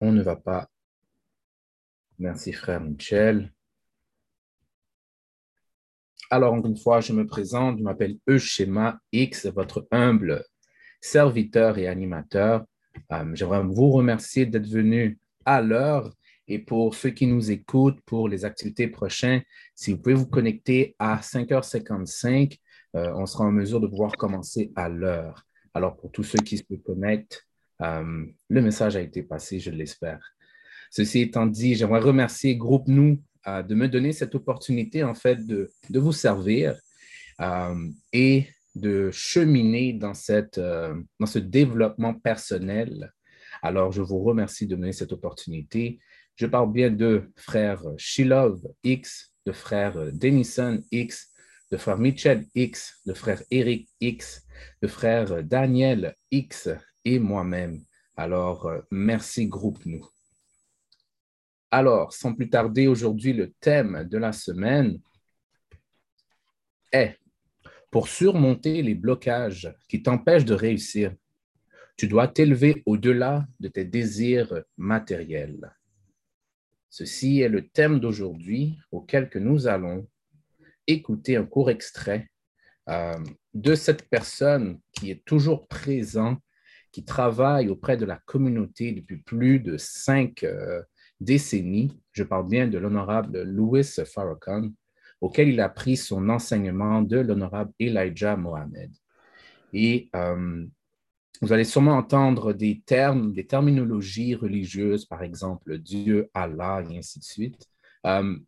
on ne va pas. Merci, frère Michel. Alors, encore une fois, je me présente, je m'appelle Euschema X, votre humble serviteur et animateur. Euh, j'aimerais vous remercier d'être venu à l'heure et pour ceux qui nous écoutent pour les activités prochaines, si vous pouvez vous connecter à 5h55, euh, on sera en mesure de pouvoir commencer à l'heure. Alors, pour tous ceux qui se connectent, euh, le message a été passé, je l'espère. Ceci étant dit, j'aimerais remercier Groupe Nous euh, de me donner cette opportunité, en fait, de, de vous servir et de cheminer dans, cette, dans ce développement personnel. Alors, je vous remercie de me donner cette opportunité. Je parle bien de frère Shilov X, de frère Denison X, de frère Mitchell X, de frère Eric X, de frère Daniel X et moi-même. Alors, euh, merci groupe nous. Alors, sans plus tarder, aujourd'hui, le thème de la semaine est pour surmonter les blocages qui t'empêchent de réussir, tu dois t'élever au-delà de tes désirs matériels. Ceci est le thème d'aujourd'hui auquel que nous allons écouter un court extrait euh, de cette personne qui est toujours présente, qui travaille auprès de la communauté depuis plus de cinq euh, décennies. Je parle bien de l'honorable Louis Farrakhan, auquel il a pris son enseignement de l'honorable Elijah Mohamed. Et euh, vous allez sûrement entendre des termes, des terminologies religieuses, par exemple Dieu, Allah, et ainsi de suite. Euh,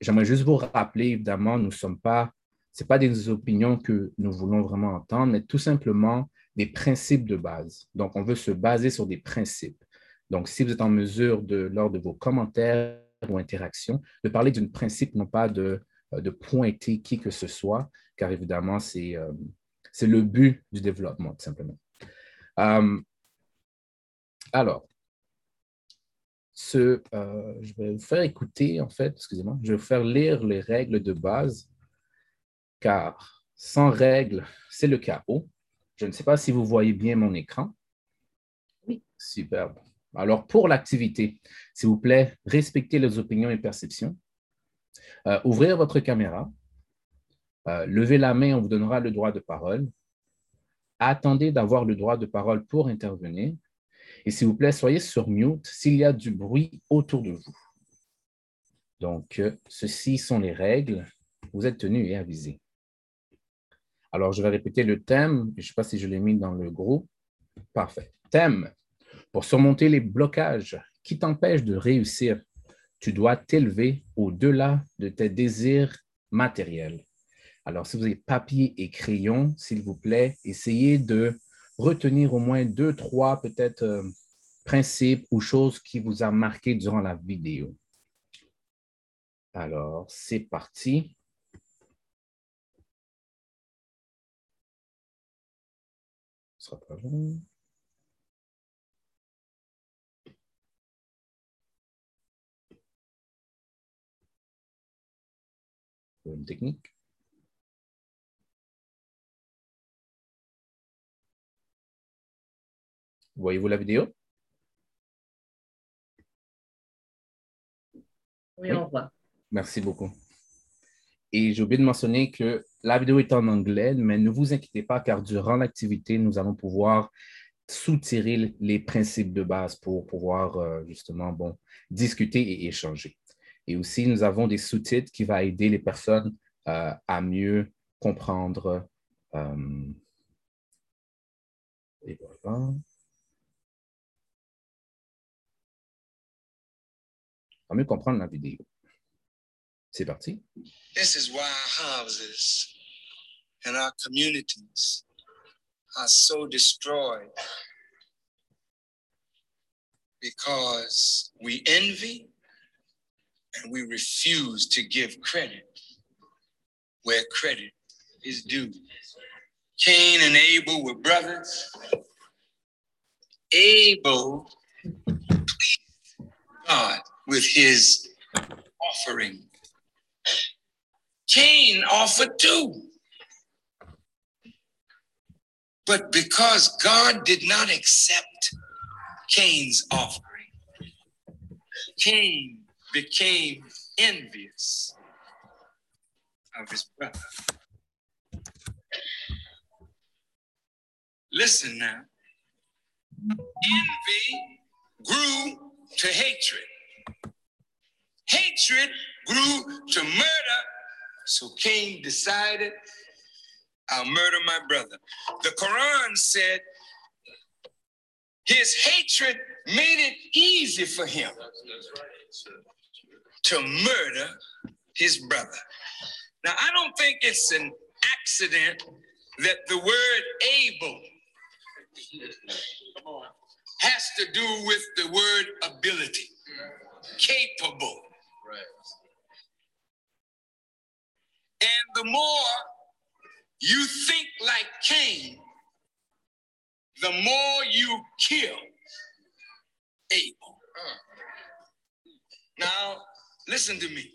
j'aimerais juste vous rappeler, évidemment, nous ne sommes pas, ce pas des opinions que nous voulons vraiment entendre, mais tout simplement des principes de base. Donc, on veut se baser sur des principes. Donc, si vous êtes en mesure, de, lors de vos commentaires ou interactions, de parler d'un principe, non pas de, euh, de pointer qui que ce soit, car évidemment, c'est euh, le but du développement, tout simplement. Euh, alors, je vais vous faire écouter, en fait, excusez-moi, je vais vous faire lire les règles de base, car sans règles, c'est le chaos. Je ne sais pas si vous voyez bien mon écran. Oui. Superbe. Alors, pour l'activité, s'il vous plaît, respectez les opinions et perceptions. Euh, ouvrir votre caméra. levez la main, on vous donnera le droit de parole attendez d'avoir le droit de parole pour intervenir. Et s'il vous plaît, soyez sur mute s'il y a du bruit autour de vous. Donc, euh, ceci sont les règles. Vous êtes tenus et avisés. Alors, je vais répéter le thème. Je ne sais pas si je l'ai mis dans le groupe. Parfait. Thème. Pour surmonter les blocages qui t'empêchent de réussir, tu dois t'élever au-delà de tes désirs matériels. Alors, si vous avez papier et crayon, s'il vous plaît, essayez de retenir au moins deux, trois peut-être euh, principes ou choses qui vous ont marqué durant la vidéo. Alors, c'est parti. Sera pas long. Une technique. Voyez-vous la vidéo? Oui, on voit. Merci beaucoup. Et j'ai oublié de mentionner que la vidéo est en anglais, mais ne vous inquiétez pas car durant l'activité, nous allons pouvoir soutirer les principes de base pour pouvoir euh, justement bon, discuter et échanger. Et aussi, nous avons des sous-titres qui vont aider les personnes euh, à mieux comprendre. Euh, et voilà. mieux comprendre la vidéo. C'est parti. This is why our houses and our communities are so destroyed because we envy and we refuse to give credit where credit is due. Cain and Abel were brothers. Abel God with his offering. Cain offered too. But because God did not accept Cain's offering, Cain became envious of his brother. Listen now. Envy grew to hatred. Hatred grew to murder. So Cain decided, I'll murder my brother. The Quran said his hatred made it easy for him to murder his brother. Now, I don't think it's an accident that the word able has to do with the word ability, capable. And the more you think like Cain, the more you kill Abel. Now, listen to me.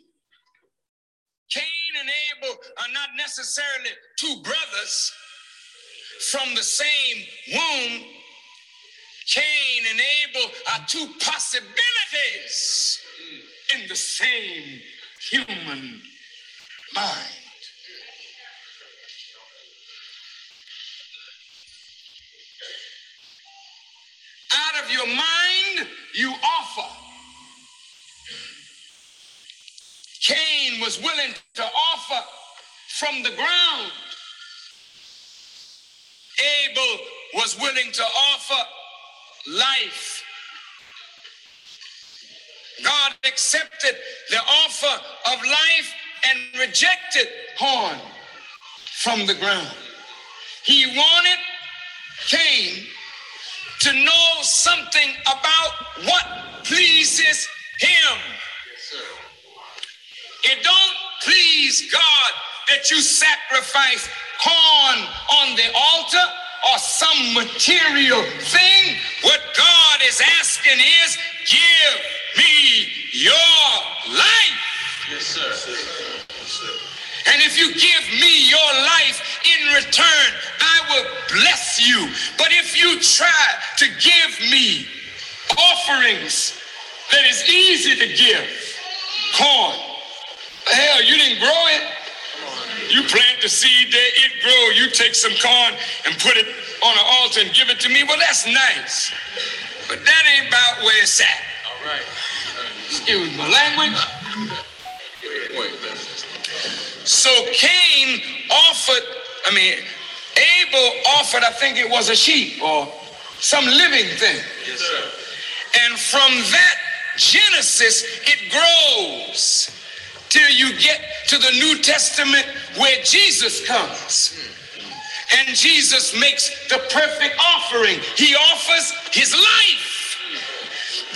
Cain and Abel are not necessarily two brothers from the same womb. Cain and Abel are two possibilities in the same human mind. Of your mind, you offer. Cain was willing to offer from the ground. Abel was willing to offer life. God accepted the offer of life and rejected horn from the ground. He wanted Cain to know something about what pleases him. It don't please God that you sacrifice corn on the altar or some material thing. What God is asking is, give me your life. Yes, sir. Yes, sir. And if you give me your life in return, I will bless you. But if you try to give me offerings that is easy to give, corn, hell, you didn't grow it. You plant the seed there, it grow. You take some corn and put it on an altar and give it to me. Well, that's nice. But that ain't about where it's at. All right. Excuse my language. So Cain offered, I mean, Abel offered, I think it was a sheep or some living thing. Yes, sir. And from that Genesis, it grows till you get to the New Testament where Jesus comes. And Jesus makes the perfect offering. He offers his life.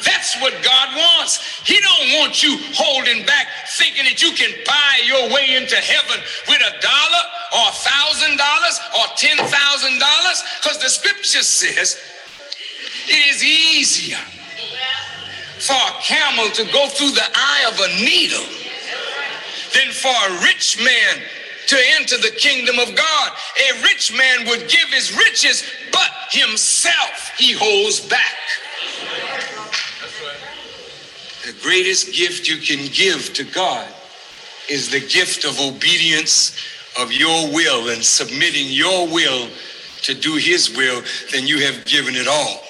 That's what God wants. He don't want you holding back, thinking that you can buy your way into heaven with a dollar or a thousand dollars or ten thousand dollars. Because the scripture says it is easier for a camel to go through the eye of a needle than for a rich man to enter the kingdom of God. A rich man would give his riches, but himself he holds back. The greatest gift you can give to God is the gift of obedience of your will and submitting your will to do his will, then you have given it all.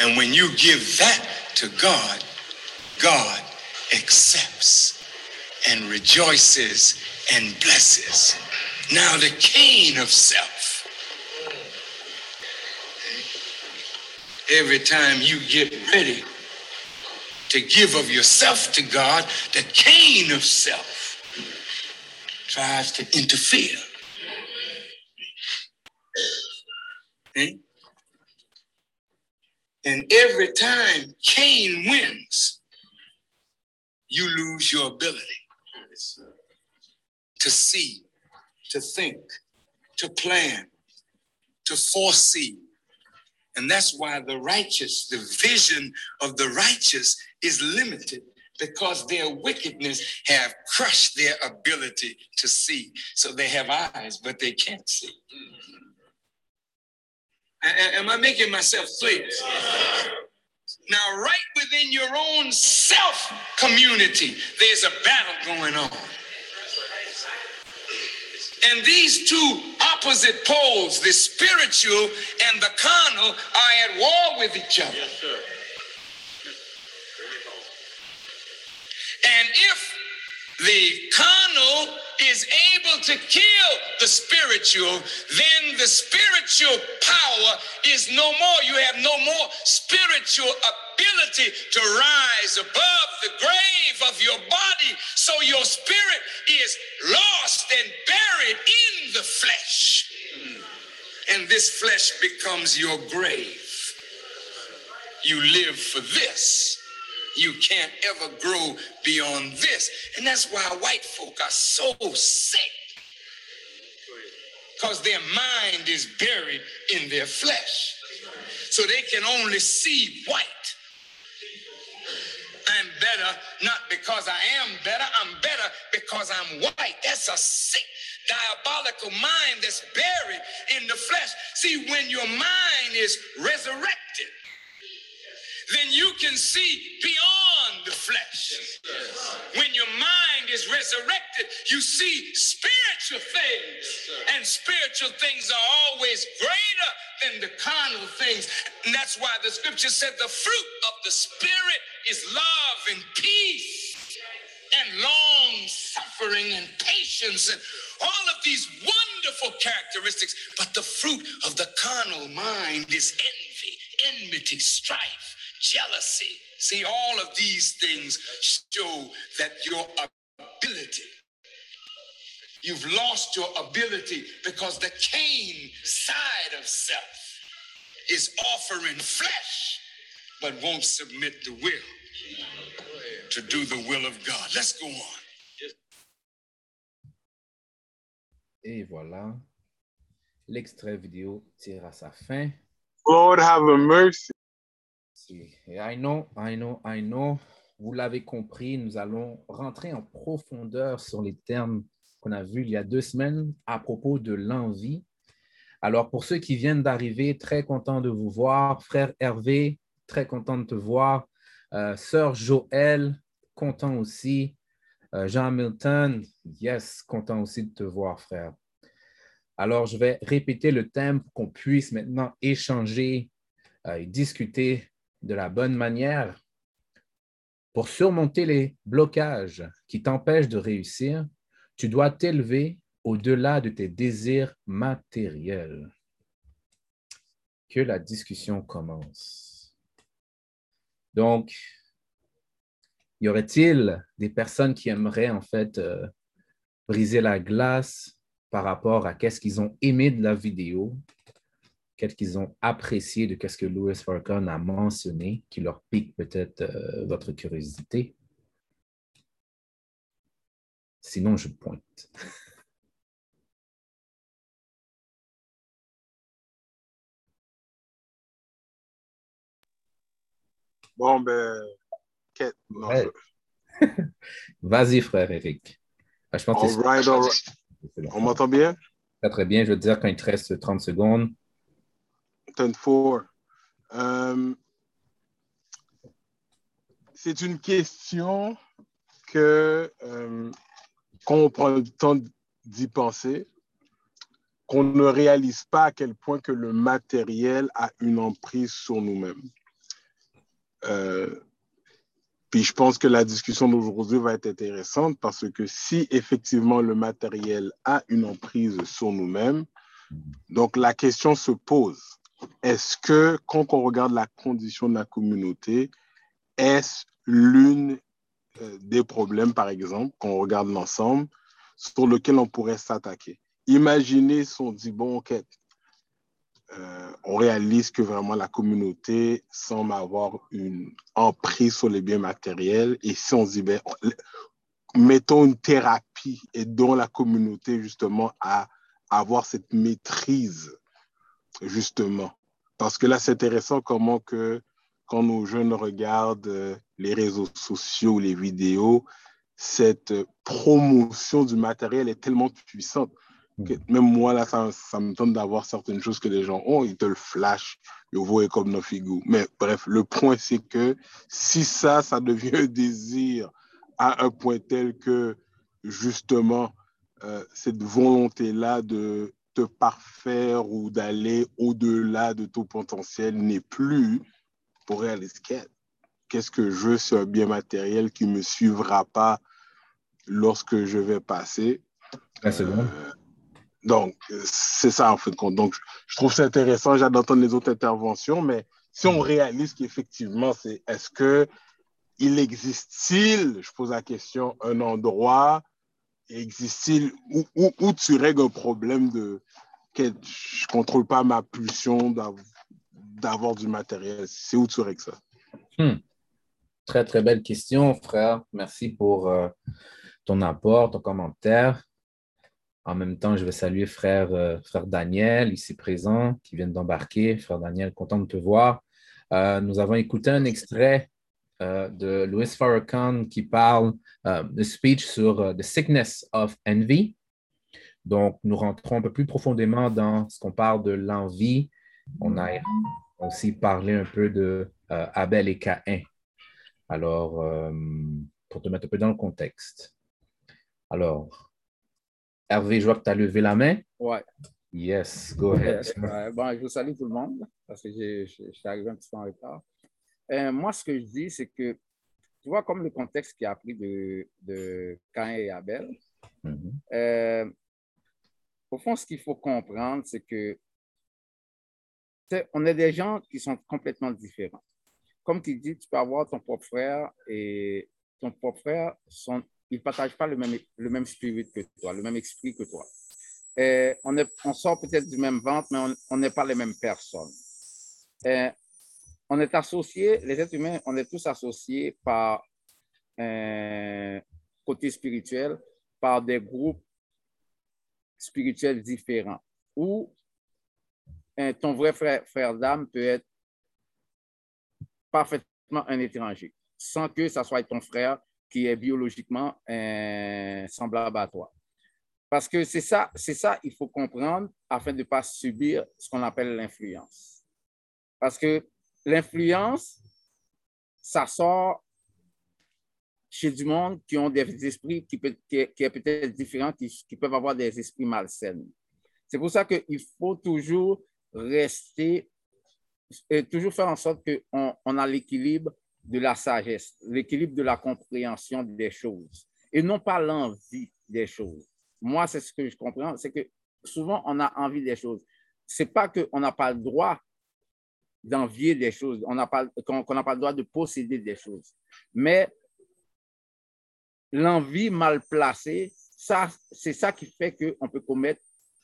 And when you give that to God, God accepts and rejoices and blesses. Now, the Cain of self. Every time you get ready to give of yourself to God, the Cain of self tries to interfere. Okay? And every time Cain wins, you lose your ability to see, to think, to plan, to foresee. And that's why the righteous, the vision of the righteous is limited because their wickedness have crushed their ability to see. So they have eyes, but they can't see. Am I making myself clear? Now, right within your own self community, there's a battle going on. And these two opposite poles, the spiritual and the carnal, are at war with each other. Yes, And if the carnal is able to kill the spiritual, then the spiritual power is no more. You have no more spiritual ability to rise above the grave of your body. So your spirit is lost and buried in the flesh. And this flesh becomes your grave. You live for this. You can't ever grow beyond this. And that's why white folk are so sick. Because their mind is buried in their flesh. So they can only see white. I'm better not because I am better, I'm better because I'm white. That's a sick, diabolical mind that's buried in the flesh. See, when your mind is resurrected, then you can see beyond the flesh. When your mind is resurrected, you see spiritual things. And spiritual things are always greater than the carnal things. And that's why the scripture said the fruit of the Spirit is love and peace and long suffering and patience and all of these wonderful characteristics. But the fruit of the carnal mind is envy, enmity, strife, jealousy. See, all of these things show that your ability, you've lost your ability because the Cain side of self is offering flesh but won't submit the will to do the will of God. Let's go on. Et voilà, l'extrait vidéo tire à sa fin. Lord have mercy. I know, I know, I know. Vous l'avez compris, nous allons rentrer en profondeur sur les termes qu'on a vus il y a deux semaines à propos de l'envie. Alors, pour ceux qui viennent d'arriver, très content de vous voir. Frère Hervé, très content de te voir. Euh, Sœur Joël, content aussi. Euh, Jean Milton, yes, content aussi de te voir, frère. Alors, je vais répéter le thème pour qu'on puisse maintenant échanger euh, et discuter de la bonne manière. Pour surmonter les blocages qui t'empêchent de réussir, tu dois t'élever au-delà de tes désirs matériels. Que la discussion commence. Donc, y aurait-il des personnes qui aimeraient en fait euh, briser la glace par rapport à qu'est-ce qu'ils ont aimé de la vidéo, qu'est-ce qu'ils ont apprécié de ce que Louis Farrakhan a mentionné, qui leur pique peut-être euh, votre curiosité? Sinon, je pointe. Bon, ben, Ouais. Vas-y, frère Eric. Ah, Je pense que all right, all. On m'entend bien? Très, très bien. Je veux dire quand il te reste 30 secondes. 10-4. Euh, c'est une question que, euh, quand on prend le temps d'y penser, qu'on ne réalise pas à quel point que le matériel a une emprise sur nous-mêmes. Euh, puis je pense que la discussion d'aujourd'hui va être intéressante parce que si effectivement le matériel a une emprise sur nous-mêmes, donc la question se pose, est-ce que quand on regarde la condition de la communauté, est-ce l'une euh, des problèmes, par exemple, quand on regarde l'ensemble, sur lequel on pourrait s'attaquer? Imaginez si on dit, bon, ok, euh, on réalise que vraiment la communauté semble avoir une emprise sur les biens matériels. Et si on dit, ben, on- mettons une thérapie et dont la communauté, justement, à avoir cette maîtrise, justement. Parce que là, c'est intéressant comment que quand nos jeunes regardent euh, les réseaux sociaux, les vidéos, cette euh, promotion du matériel est tellement puissante même moi, là, ça, ça me tente d'avoir certaines choses que les gens ont, ils te le flashent, le voient comme nos figures. Mais bref, le point, c'est que si ça, ça devient un désir à un point tel que, justement, euh, cette volonté-là de te parfaire ou d'aller au-delà de ton potentiel n'est plus pour réaliser qu'est-ce que je veux, c'est un bien matériel qui ne me suivra pas lorsque je vais passer. Ah, c'est bon. Euh, donc, c'est ça en fait. Donc, je trouve ça intéressant. J'ai d'entendre les autres interventions, mais si on réalise qu'effectivement, c'est est-ce que il existe-t-il, je pose la question, un endroit, existe-t-il où, tu règles un problème de que je ne contrôle pas ma pulsion d'avoir du matériel? C'est où tu règles ça? Hmm. Très, très belle question, frère. Merci pour euh, ton apport, ton commentaire. En même temps, je vais saluer frère, euh, frère Daniel, ici présent, qui vient d'embarquer. Frère Daniel, content de te voir. Euh, nous avons écouté un extrait euh, de Louis Farrakhan qui parle de speech sur The Sickness of Envy. Donc, nous rentrons un peu plus profondément dans ce qu'on parle de l'envie. On a aussi parlé un peu de Abel et Caïn. Alors, pour te mettre un peu dans le contexte. Alors, Hervé, je vois que tu as levé la main. Ouais. Yes, go ahead. bon, je vous salue tout le monde parce que je suis arrivé un petit peu en retard. Euh, moi, ce que je dis, c'est que tu vois comme le contexte qui a pris de, de Cain et Abel. Mhm. euh, au fond, ce qu'il faut comprendre, c'est que on est des gens qui sont complètement différents. Comme tu dis, tu peux avoir ton propre frère et ton propre frère sont ils ne partagent pas le même, le même spirit que toi, le même esprit que toi. Et on, est, on sort peut-être du même ventre, mais on n'est pas les mêmes personnes. Et on est associés, les êtres humains, on est tous associés par un côté spirituel, par des groupes spirituels différents, où ton vrai frère, frère d'âme peut être parfaitement un étranger, sans que ça soit ton frère qui est biologiquement euh, semblable à toi. Parce que c'est ça, c'est ça il faut comprendre afin de ne pas subir ce qu'on appelle l'influence. Parce que l'influence, ça sort chez du monde qui ont des esprits qui, peut, qui, est, peut-être différents, qui, peuvent avoir des esprits malsains. C'est pour ça qu'il faut toujours rester, et toujours faire en sorte qu'on on a l'équilibre de la sagesse, l'équilibre de la compréhension des choses et non pas l'envie des choses. Moi, c'est ce que je comprends, c'est que souvent on a envie des choses. C'est pas qu'on n'a pas le droit d'envier des choses, on n'a pas, qu'on pas le droit de posséder des choses. Mais l'envie mal placée, c'est ça qui fait qu'on peut commettre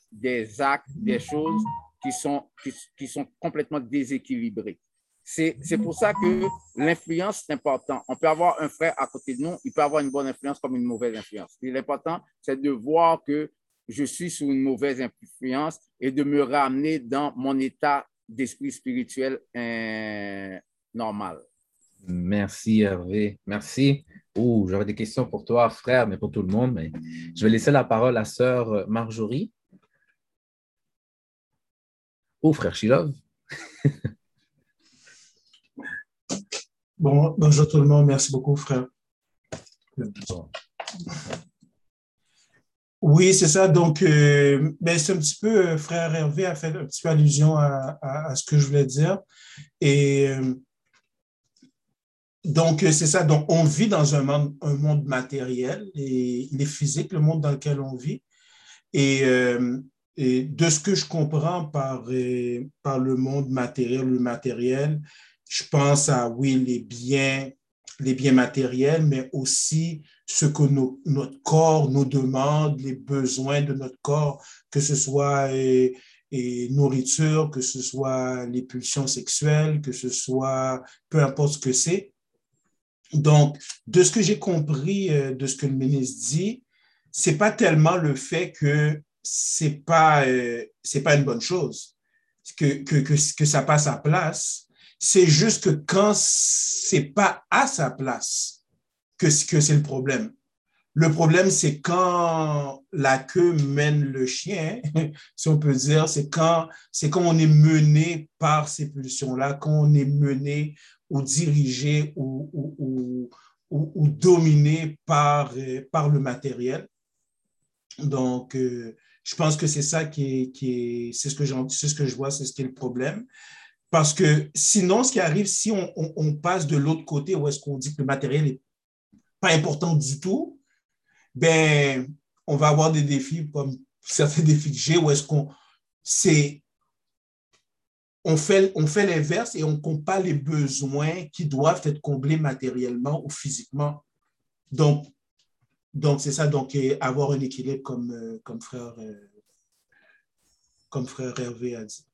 des actes, des choses qui sont, qui, sont complètement déséquilibrées. C'est pour ça que l'influence, c'est important. On peut avoir un frère à côté de nous, il peut avoir une bonne influence comme une mauvaise influence. L'important, c'est de voir que je suis sous une mauvaise influence et de me ramener dans mon état d'esprit spirituel euh, normal. Merci Hervé. Merci. Oh, j'aurais des questions pour toi, frère, mais pour tout le monde. Mais je vais laisser la parole à sœur Marjorie. Oh, frère Shilov. Bon, bonjour tout le monde. Merci beaucoup, frère. Oui, c'est ça. Donc, euh, ben, c'est un petit peu, euh, frère Hervé a fait un petit peu allusion à, à, ce que je voulais dire. Et euh, donc, c'est ça. Donc, on vit dans un monde, un monde matériel et il est physique, le monde dans lequel on vit. Et, et de ce que je comprends par, par le monde matériel, le matériel, je pense à, oui, les biens, les biens matériels, mais aussi ce que notre corps nous demande, les besoins de notre corps, que ce soit et, nourriture, que ce soit les pulsions sexuelles, que ce soit peu importe ce que c'est. Donc, de ce que j'ai compris euh, de ce que le ministre dit, c'est pas tellement le fait que c'est pas euh, c'est pas une bonne chose, que, que, que, que ça passe à place, c'est juste que quand c'est pas à sa place que, c'est le problème. Le problème, c'est quand la queue mène le chien, si on peut dire, c'est quand, quand on est mené par ces pulsions-là, quand on est mené ou dirigé ou, dominé par, euh, par le matériel. Donc, euh, je pense que c'est ça qui est, c'est ce que c'est ce que je vois, c'est ce qui est le problème. Parce que sinon, ce qui arrive, si on, passe de l'autre côté, où est-ce qu'on dit que le matériel n'est pas important du tout, ben, on va avoir des défis comme certains défis que j'ai où est-ce qu'on on fait, on fait l'inverse et on pas les besoins qui doivent être comblés matériellement ou physiquement. Donc, donc c'est ça, donc avoir un équilibre comme, euh, comme, frère, euh, comme frère Hervé a dit.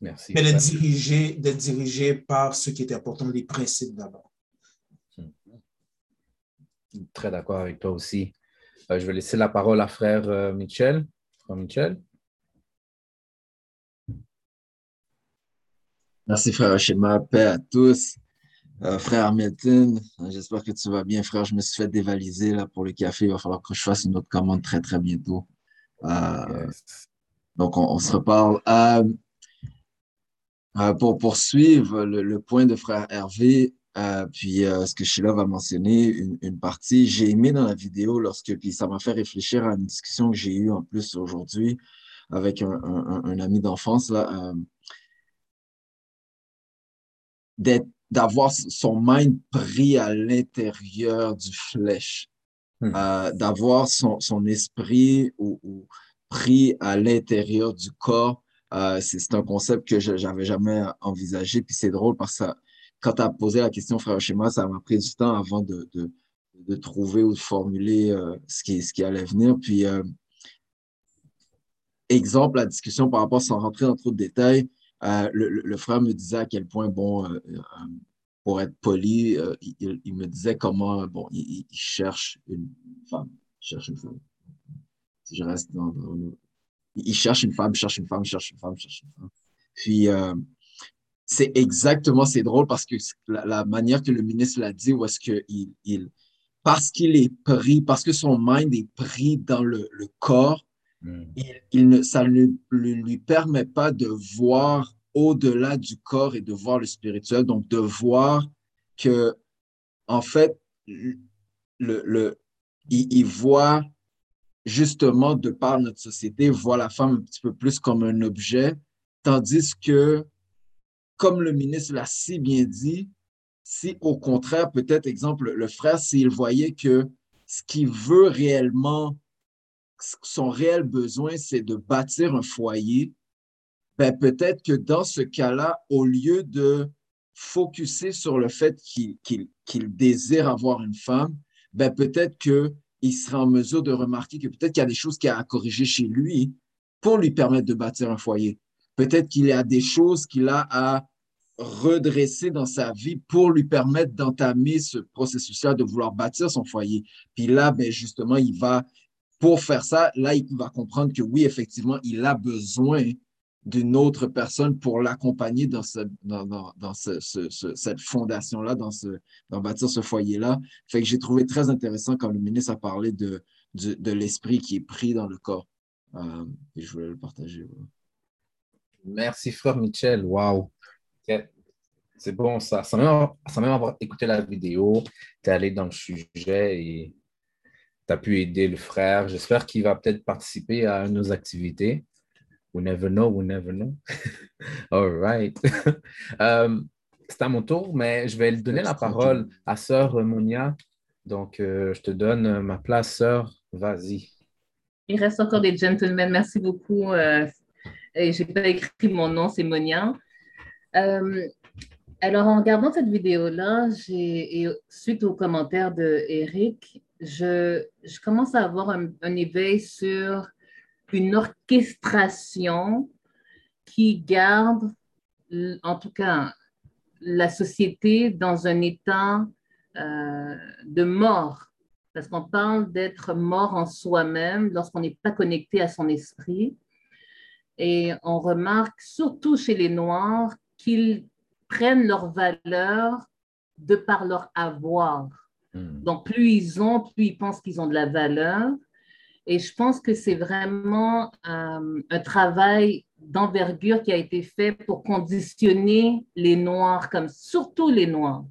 Merci. Mais d'être dirigé, d'être dirigé par ce qui est important, les principes d'abord. Très d'accord avec toi aussi. Euh, je vais laisser la parole à frère euh, Michel. Frère Michel. Merci, frère Schéma. Paix à tous. Euh, frère Hamilton, j'espère que tu vas bien, frère. Je me suis fait dévaliser là, pour le café. Il va falloir que je fasse une autre commande très, très bientôt. Euh, yes. Donc, on, on, se reparle. Euh, pour poursuivre le, le, point de frère Hervé, euh, puis euh, ce que Sheila va mentionner, une, une partie, j'ai aimé dans la vidéo lorsque, puis ça m'a fait réfléchir à une discussion que j'ai eue en plus aujourd'hui avec un, un, un ami d'enfance, là, d'avoir son mind pris à l'intérieur du flèche, hmm. d'avoir son, son, esprit ou, ou pris à l'intérieur du corps. C'est un concept que je n'avais jamais envisagé, puis c'est drôle parce que quand tu as posé la question, frère Schéma, ça m'a pris du temps avant de, de, de, trouver ou de formuler euh, ce, qui, ce qui allait venir. Puis, euh, exemple, la discussion par rapport, sans rentrer dans trop de détails, euh, le, le, frère me disait à quel point, bon, euh, euh, pour être poli, il, il, me disait comment, bon, il, il, cherche une femme. Cherche une femme. Si je reste dans le... Il cherche une femme, cherche une femme, cherche une femme, cherche une femme. Puis, c'est exactement, c'est drôle parce que la, la, manière que le ministre l'a dit, où est-ce qu'il, il, parce qu'il est pris, parce que son mind est pris dans le, le corps, mm. il, il, ne, ça ne lui, lui permet pas de voir au-delà du corps et de voir le spirituel, donc de voir que, en fait, le, le, il, il voit justement, de par notre société, voit la femme un petit peu plus comme un objet, tandis que comme le ministre l'a si bien dit, si au contraire, peut-être, exemple, le frère, s'il voyait que ce qu'il veut réellement, son réel besoin, c'est de bâtir un foyer, ben peut-être que dans ce cas-là, au lieu de focuser sur le fait qu'il qu qu désire avoir une femme, ben peut-être qu'il sera en mesure de remarquer que peut-être qu'il y a des choses qu'il a à corriger chez lui pour lui permettre de bâtir un foyer. Peut-être qu'il y a des choses qu'il a à redresser dans sa vie pour lui permettre d'entamer ce processus-là de vouloir bâtir son foyer. Puis là, ben justement, il va, pour faire ça, là, il va comprendre que oui, effectivement, il a besoin d'une autre personne pour l'accompagner dans, ce, dans, dans, dans ce, ce, ce, cette fondation-là, dans, ce, dans bâtir ce foyer-là. Fait que j'ai trouvé très intéressant quand le ministre a parlé de, de, de l'esprit qui est pris dans le corps. Euh, et je voulais le partager. Merci, frère Michel. Wow. C'est bon, ça. Sans même avoir écouté la vidéo, tu es allé dans le sujet et tu as pu aider le frère. J'espère qu'il va peut-être participer à nos activités. We never know, we never know. All right. um, C'est à mon tour, mais je vais donner la parole à sœur Monia. Donc, euh, je te donne ma place, sœur. Vas-y. Il reste encore des gentlemen. Merci beaucoup. Euh, je n'ai pas écrit mon nom, c'est Monia. Euh, alors, en regardant cette vidéo-là, et suite aux commentaires de Eric, je, je commence à avoir un, un, éveil sur une orchestration qui garde, en tout cas, la société dans un état euh, de mort. Parce qu'on parle d'être mort en soi-même lorsqu'on n'est pas connecté à son esprit. Et on remarque surtout chez les Noirs qu'ils prennent leur valeur de par leur avoir. Hmm. Donc, plus ils ont, plus ils pensent qu'ils ont de la valeur. Et je pense que c'est vraiment euh, un travail d'envergure qui a été fait pour conditionner les Noirs, comme surtout les Noirs.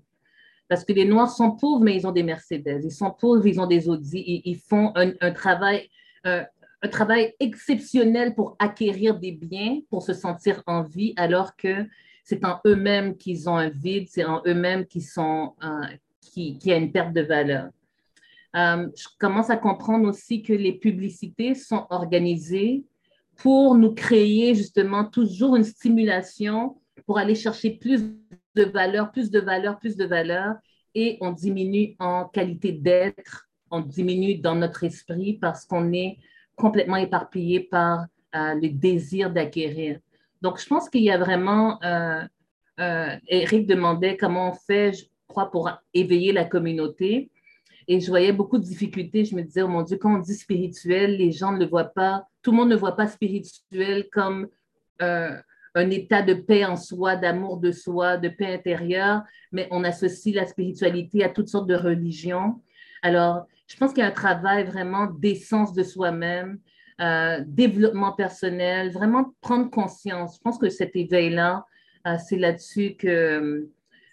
Parce que les Noirs sont pauvres, mais ils ont des Mercedes. Ils sont pauvres, ils ont des Audi. Ils, font un, travail, un, travail exceptionnel pour acquérir des biens, pour se sentir en vie, alors que c'est en eux-mêmes qu'ils ont un vide, c'est en eux-mêmes qui sont, euh, qui a une perte de valeur. Euh, je commence à comprendre aussi que les publicités sont organisées pour nous créer justement toujours une stimulation pour aller chercher plus de valeur, plus de valeur, plus de valeur, et on diminue en qualité d'être, on diminue dans notre esprit parce qu'on est complètement éparpillé par euh, le désir d'acquérir. Donc, je pense qu'il y a vraiment, euh, euh, Eric demandait comment on fait, je crois, pour éveiller la communauté. Et je voyais beaucoup de difficultés. Je me disais, oh mon Dieu, quand on dit spirituel, les gens ne le voient pas, tout le monde ne voit pas spirituel comme euh, un état de paix en soi, d'amour de soi, de paix intérieure, mais on associe la spiritualité à toutes sortes de religions. Alors, je pense qu'il y a un travail vraiment d'essence de soi-même, euh, développement personnel, vraiment prendre conscience. Je pense que cet éveil-là, euh, c'est là-dessus que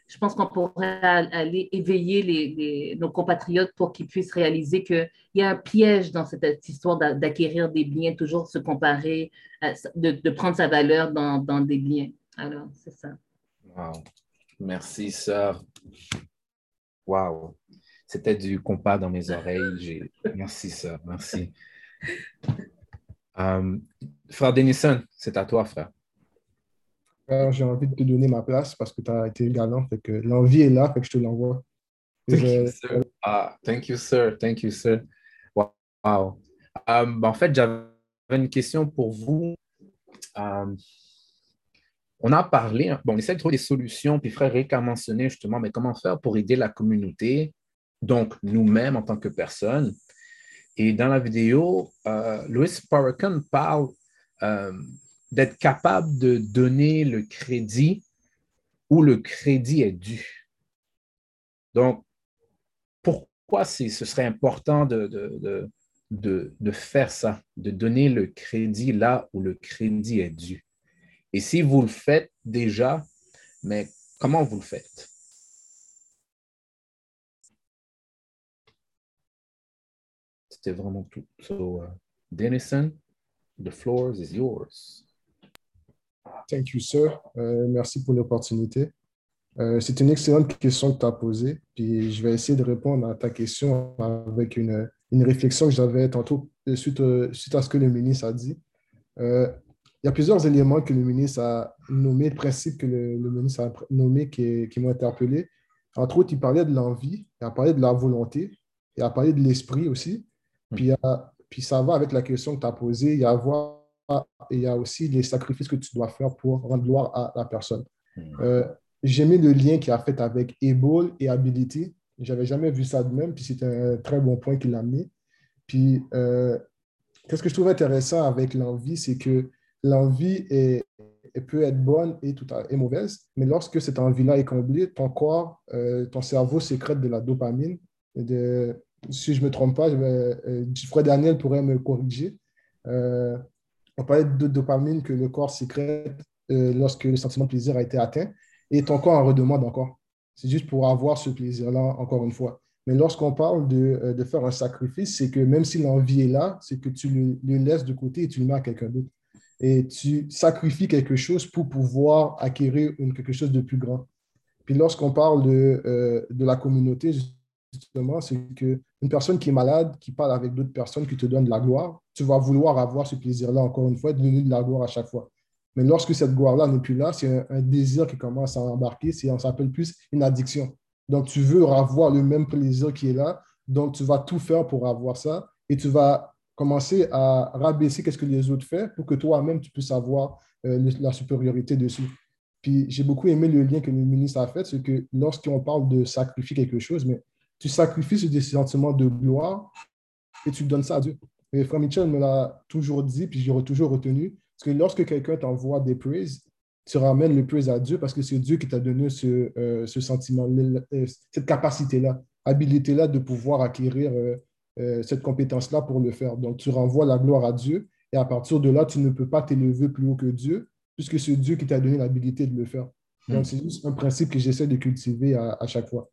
je pense qu'on pourrait aller éveiller nos compatriotes pour qu'ils puissent réaliser qu'il y a un piège dans cette histoire d'acquérir des biens, toujours se comparer, à, de, prendre sa valeur dans, des biens. Alors, c'est ça. Wow. Merci, sœur. Wow. C'était du compas dans mes oreilles. Merci, sœur. Merci. Um, frère Denison, c'est à toi, frère. J'ai envie de te donner ma place parce que tu as été galant. Fait que l'envie est là, fait que je te l'envoie. Thank, you, sir. Ah, thank you, sir. Thank you, sir. Wow. Um, en fait, j'avais une question pour vous. Um, on a parlé, bon, on essaie de trouver des solutions, puis frère Rick a mentionné justement, mais comment faire pour aider la communauté, donc nous-mêmes en tant que personnes. Et dans la vidéo, euh, Louis Farrakhan parle euh, d'être capable de donner le crédit où le crédit est dû. Donc, pourquoi ce serait important de, faire ça, de donner le crédit là où le crédit est dû? Et si vous le faites déjà, mais comment vous le faites? C'était vraiment tout. So, uh, Denison, the floor is yours. Thank you, sir. Euh, merci pour l'opportunité. Euh, c'est une excellente question que tu as posée. Puis je vais essayer de répondre à ta question avec une, une réflexion que j'avais tantôt suite, suite, à ce que le ministre a dit. Euh, il y a plusieurs éléments que le ministre a nommés, le principe que le, le ministre a nommé qui, qui m'ont interpellé. Entre autres, il parlait de l'envie, il a parlé de la volonté, il a parlé de l'esprit aussi. Puis, a, puis ça va avec la question que tu as posée. Il y a il y a aussi les sacrifices que tu dois faire pour rendre gloire à la personne. Hmm. Euh, J'ai mis le lien qu'il a fait avec Able et Ability. Je n'avais jamais vu ça de même, puis c'est un très bon point qu'il a mis. Puis, euh, qu'est-ce que je trouve intéressant avec l'envie, c'est que l'envie est, peut être bonne et, tout à, et mauvaise, mais lorsque cette envie-là est comblée, ton corps, euh, ton cerveau sécrète de la dopamine. De, si je ne me trompe pas, je vais, euh, Daniel pourrait me corriger. Euh, on parlait de dopamine que le corps sécrète euh, lorsque le sentiment de plaisir a été atteint et ton corps en redemande encore. C'est juste pour avoir ce plaisir-là, encore une fois. Mais lorsqu'on parle de, euh, de, faire un sacrifice, c'est que même si l'envie est là, c'est que tu le, laisses de côté et tu le mets à quelqu'un d'autre. Et tu sacrifies quelque chose pour pouvoir acquérir quelque chose de plus grand. Puis lorsqu'on parle de, euh, de la communauté, justement, c'est qu'une personne qui est malade, qui parle avec d'autres personnes, qui te donnent de la gloire, tu vas vouloir avoir ce plaisir-là, encore une fois, de donner de la gloire à chaque fois. Mais lorsque cette gloire-là n'est plus là, c'est un, un, désir qui commence à embarquer, c'est, on s'appelle plus une addiction. Donc, tu veux avoir le même plaisir qui est là, donc tu vas tout faire pour avoir ça et tu vas commencer à rabaisser qu'est-ce que les autres font pour que toi-même, tu puisses avoir euh, la supériorité dessus. Puis j'ai beaucoup aimé le lien que le ministre a fait, c'est que lorsqu'on parle de sacrifier quelque chose, mais tu sacrifies des sentiments de gloire et tu donnes ça à Dieu. Et Frère Mitchell me l'a toujours dit, puis j'ai toujours retenu, parce que lorsque quelqu'un t'envoie des praises, tu ramènes le praise à Dieu parce que c'est Dieu qui t'a donné ce, euh, ce sentiment, le, cette capacité-là. habilité-là de pouvoir acquérir euh, euh, cette compétence-là pour le faire. Donc, tu renvoies la gloire à Dieu et à partir de là, tu ne peux pas t'élever plus haut que Dieu puisque c'est Dieu qui t'a donné l'habilité de le faire. Donc, c'est juste un principe que j'essaie de cultiver à, chaque fois.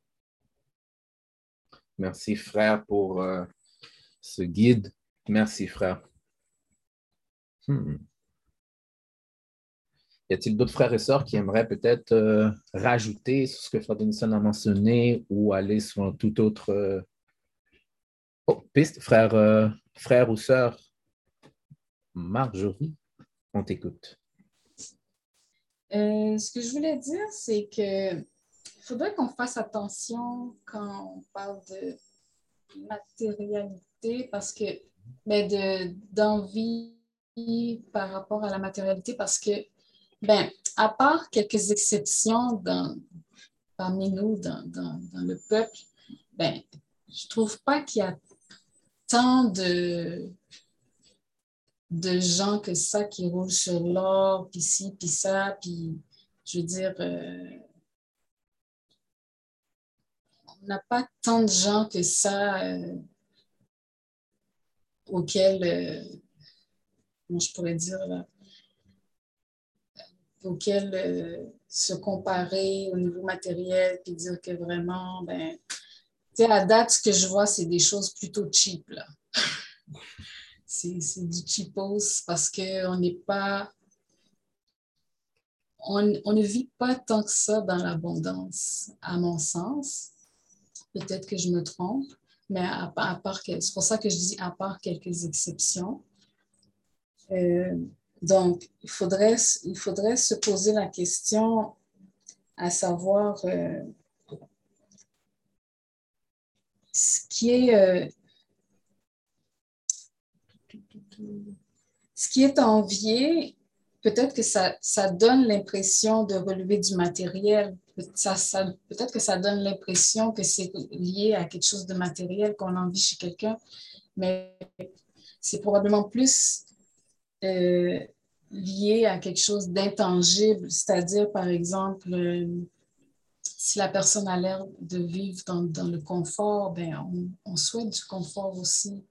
Merci, frère, pour euh, ce guide. Merci, frère. Hmm. Y a-t-il d'autres frères et sœurs qui aimeraient peut-être euh, rajouter sur ce que Frère Denison a mentionné ou aller sur un tout autre euh, oh, piste? Frère, frère ou sœur Marjorie, on t'écoute. Ce que je voulais dire, c'est que faudrait qu'on fasse attention quand on parle de matérialité parce que ben d'envie par rapport à la matérialité parce que ben à part quelques exceptions dans, parmi nous dans, dans, dans le peuple ben je trouve pas qu'il y a tant de de gens que ça qui roulent sur l'or, puis ci, puis ça, puis je veux dire, euh, n'a pas tant de gens que ça euh, auxquels, euh, comment je pourrais dire là, auxquels se comparer au niveau matériel, puis dire que vraiment, ben, tu sais, à date, ce que je vois, c'est des choses plutôt cheap, là. c'est du cheapos parce qu'on n'est pas. On, ne vit pas tant que ça dans l'abondance, à mon sens. Peut-être que je me trompe, mais à, part, c'est pour ça que je dis à part quelques exceptions. Euh, donc, il faudrait, il faudrait se poser la question à savoir euh, ce qui est euh, ce qui est envié, peut-être que ça, ça donne l'impression de relever du matériel. Ça, ça, peut-être que ça donne l'impression que c'est lié à quelque chose de matériel qu'on envie chez quelqu'un, mais c'est probablement plus euh, lié à quelque chose d'intangible, c'est-à-dire, par exemple, euh, si la personne a l'air de vivre dans, dans le confort, ben, on, on, souhaite du confort aussi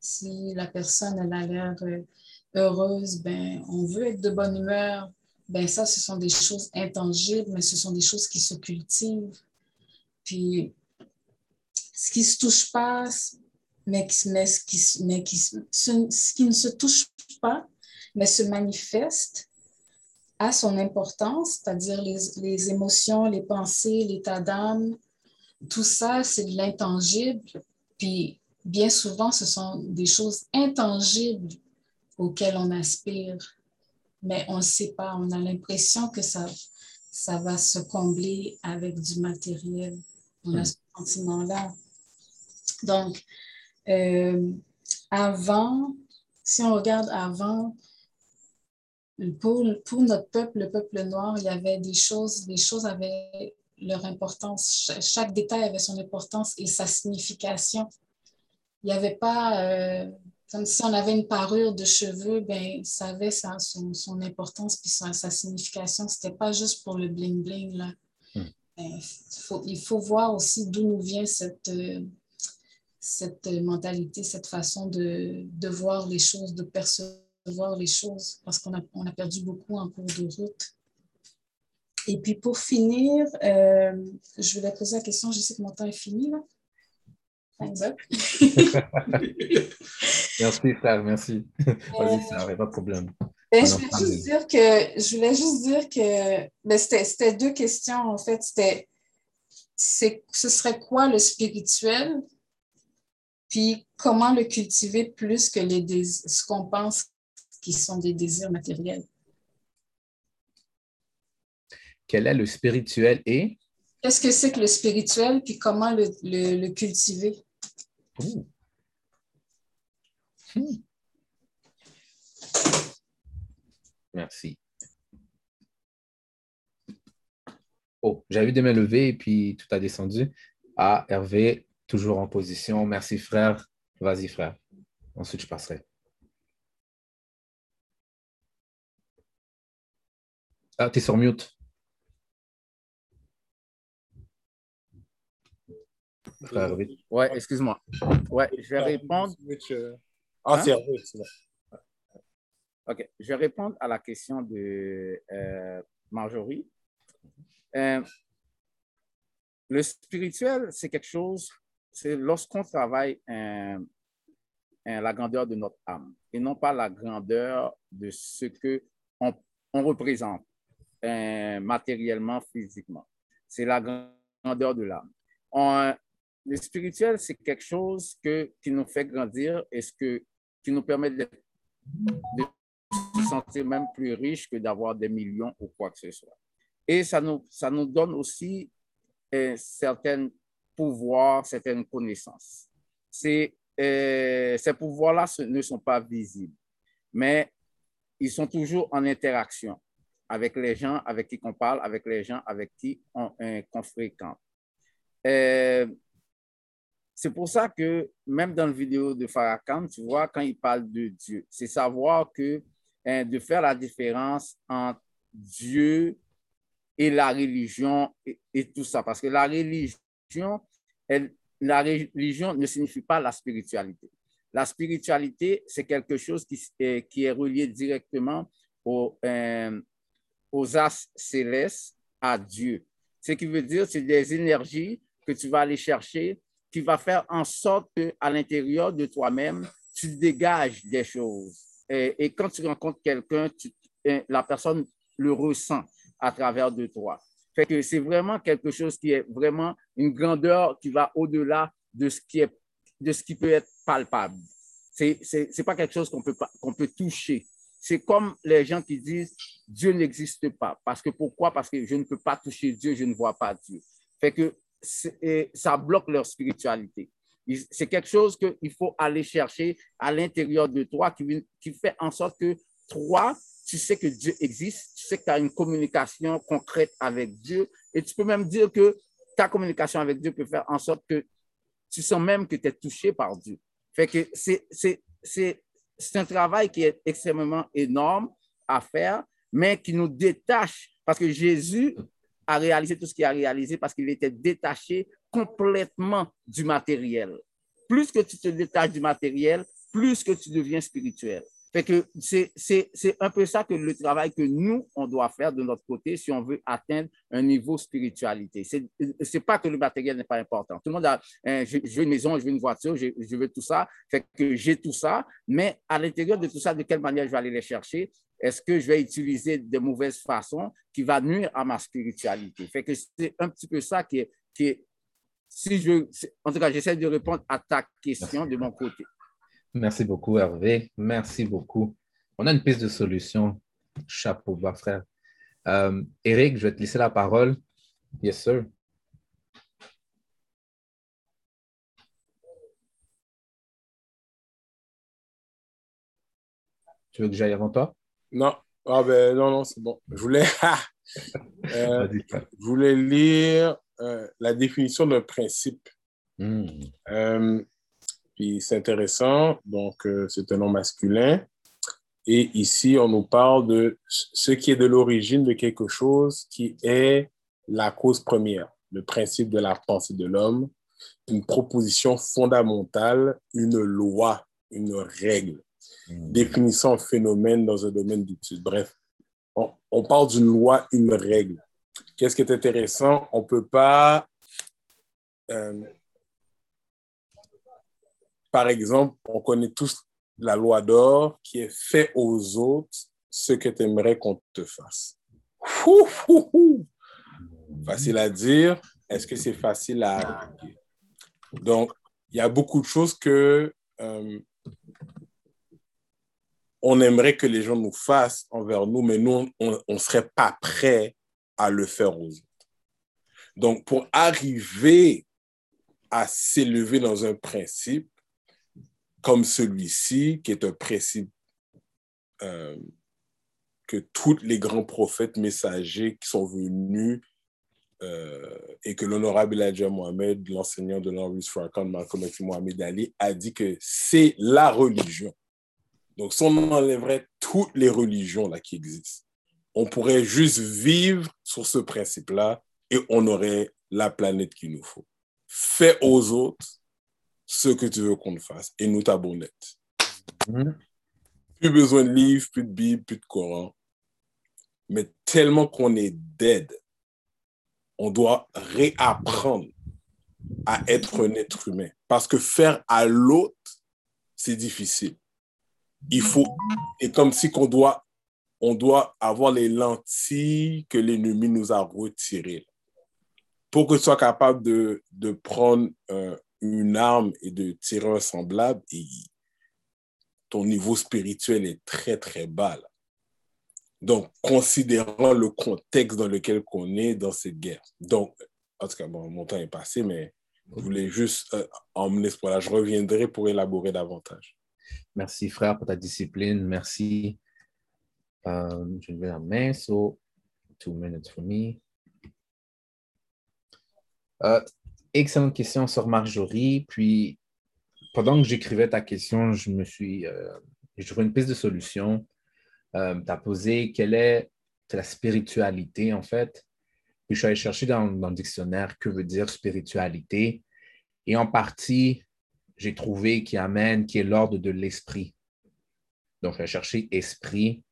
si la personne elle a l'air euh, heureuse, ben, on veut être de bonne humeur. Ben, ça, ce sont des choses intangibles, mais ce sont des choses qui se cultivent. Puis, ce qui ne se touche pas, mais, ce, qui, qui, ce, qui ne se touche pas, mais se manifeste, a son importance, c'est-à-dire les, les, émotions, les pensées, l'état d'âme, tout ça, c'est de l'intangible. Puis bien souvent, ce sont des choses intangibles auxquelles on aspire, mais on ne sait pas. On a l'impression que ça, ça va se combler avec du matériel. On a hmm. ce sentiment-là. Donc, euh, avant, si on regarde avant, pour, pour, notre peuple, le peuple noir, il y avait des choses, les choses avaient leur importance. chaque détail avait son importance et sa signification il n'y avait pas, euh, comme si on avait une parure de cheveux, ben, ça avait son, son, importance puis sa, signification. Ce n'était pas juste pour le bling-bling. Là. Hmm. Ben, faut, il faut voir aussi d'où nous vient cette, euh, cette mentalité, cette façon de, de, voir les choses, de percevoir les choses, parce qu'on a, on a perdu beaucoup en cours de route. Et puis pour finir, euh, je voulais poser la question, je sais que mon temps est fini là. merci, frère, merci. Vas-y, ça n'aurait pas de problème. Ben, je, voulais juste dire que, je voulais juste dire que ben, c'était deux questions, en fait. C'était ce serait quoi le spirituel, puis comment le cultiver plus que les ce qu'on pense qui sont des désirs matériels? Quel est le spirituel et? Qu'est-ce que c'est que le spirituel, puis comment le, le cultiver? Merci. Oh, j'avais des mains levées et puis tout a descendu. Ah, Hervé, toujours en position. Merci, frère. Vas-y, frère. Ensuite, je passerai. Ah, tu es sur mute. frère Hervé. Ouais, excuse-moi. Ouais, je vais répondre. Ah, Hein? c'est. OK. Je vais répondre à la question de euh, Marjorie. Euh, le spirituel, c'est quelque chose, c'est lorsqu'on travaille euh, la grandeur de notre âme et non pas la grandeur de ce que on, on représente matériellement, physiquement. C'est la grandeur de l'âme. Le spirituel, c'est quelque chose que, qui nous fait grandir et ce que, qui nous permet d'être de se sentir même plus riche que d'avoir des millions ou quoi que ce soit. Et ça nous, ça nous donne aussi euh, certains pouvoirs, certaines connaissances. Ces, euh, ces pouvoirs-là ne sont pas visibles, mais ils sont toujours en interaction avec les gens avec qui on parle, avec les gens avec qui on, euh, fréquente. Euh, c'est pour ça que même dans la vidéo de Farrakhan, tu vois, quand il parle de Dieu, c'est savoir que hein, de faire la différence entre Dieu et la religion et, tout ça. Parce que la religion, la religion ne signifie pas la spiritualité. La spiritualité, c'est quelque chose qui, est- qui est relié directement au, euh, aux as célestes, à Dieu. Ce qui veut dire, c'est des énergies que tu vas aller chercher qui va faire en sorte qu'à l'intérieur de toi-même, tu dégages des choses. Et, et quand tu rencontres quelqu'un, tu- la personne le ressent à travers de toi. Fait que c'est vraiment quelque chose qui est vraiment une grandeur qui va au-delà de ce qui est, de ce qui peut être palpable. C'est, c'est, pas quelque chose qu'on peut qu'on peut toucher. C'est comme les gens qui disent Dieu n'existe pas. Parce que pourquoi? Parce que je ne peux pas toucher Dieu, je ne vois pas Dieu. Fait que et ça bloque leur spiritualité. C'est quelque chose qu'il faut aller chercher à l'intérieur de toi qui, fait en sorte que toi, tu sais que Dieu existe, tu sais que tu as une communication concrète avec Dieu et tu peux même dire que ta communication avec Dieu peut faire en sorte que tu sens même que tu es touché par Dieu. Fait que c'est un travail qui est extrêmement énorme à faire, mais qui nous détache parce que Jésus a réalisé tout ce qu'il a réalisé parce qu'il était détaché complètement du matériel. Plus que tu te détaches du matériel, plus que tu deviens spirituel. Fait que c'est, un peu ça que le travail que nous, on doit faire de notre côté si on veut atteindre un niveau spiritualité. C'est, c'est pas que le matériel n'est pas important. Tout le monde a, hein, je, je veux une maison, je veux une voiture, je, je veux tout ça. Fait que j'ai tout ça. Mais à l'intérieur de tout ça, de quelle manière je vais aller les chercher? Est-ce que je vais utiliser de mauvaises façons qui va nuire à ma spiritualité? Fait que c'est un petit peu ça qui est, qui est si je, en tout cas, j'essaie de répondre à ta question de mon côté. Merci beaucoup, Hervé. Merci beaucoup. On a une piste de solution. Chapeau bas, frère. Euh, Eric, je vais te laisser la parole. Yes, sir. Tu veux que j'aille avant toi? Non, ah ben, non, non, c'est bon. Je voulais, euh, Vas-y, frère. je voulais lire euh, la définition d'un principe. Hmm. Euh, puis c'est intéressant. Donc, euh, c'est un nom masculin. Et ici, on nous parle de ce qui est de l'origine de quelque chose qui est la cause première, le principe de la pensée de l'homme, une proposition fondamentale, une loi, une règle, définissant un phénomène dans un domaine d'étude. Bref, on, parle d'une loi, une règle. Qu'est-ce qui est intéressant? On ne peut pas euh, par exemple, on connaît tous la loi d'or qui est fait aux autres ce que tu aimerais qu'on te fasse. Facile à dire. Est-ce que c'est facile à? Donc, il y a beaucoup de choses que euh, on aimerait que les gens nous fassent envers nous, mais nous, on ne serait pas prêt à le faire aux autres. Donc, pour arriver à s'élever dans un principe, comme celui-ci, qui est un principe euh, que tous les grands prophètes messagers qui sont venus euh, et que l'honorable Elijah Mohamed, l'enseignant de l'Henri Farrakhan, Malcolm X Mohamed Ali, a dit que c'est la religion. Donc, si on enlèverait toutes les religions là, qui existent, on pourrait juste vivre sur ce principe-là et on aurait la planète qu'il nous faut. fais aux autres ce que tu veux qu'on fasse et nous t'abonnette. Mhm. Plus besoin de livres, plus de Bible, plus de Coran. Mais tellement qu'on est dead, on doit réapprendre à être un être humain. Parce que faire à l'autre, c'est difficile. Il faut, et comme si qu'on doit, on doit avoir les lentilles que l'ennemi nous a retirées. Pour que tu sois capable de, de prendre euh, une arme et de tirer un semblable, et ton niveau spirituel est très, très bas. Donc, considérant le contexte dans lequel on est dans cette guerre. Donc, en tout cas, bon, mon temps est passé, mais je voulais juste euh, emmener ce point-là. Je reviendrai pour élaborer davantage. Merci, frère, pour ta discipline. Merci. Euh, je vais la main. So, two minutes for me. Euh, excellente question sur Marjorie. Puis, pendant que j'écrivais ta question, je me suis. Euh, j'ai trouvé une piste de solution. Euh, tu as posé quelle est la spiritualité, en fait. Puis, je suis allé chercher dans, dans le dictionnaire que veut dire spiritualité. Et en partie, j'ai trouvé qui amène, qui est l'ordre de l'esprit. Donc, je vais chercher esprit.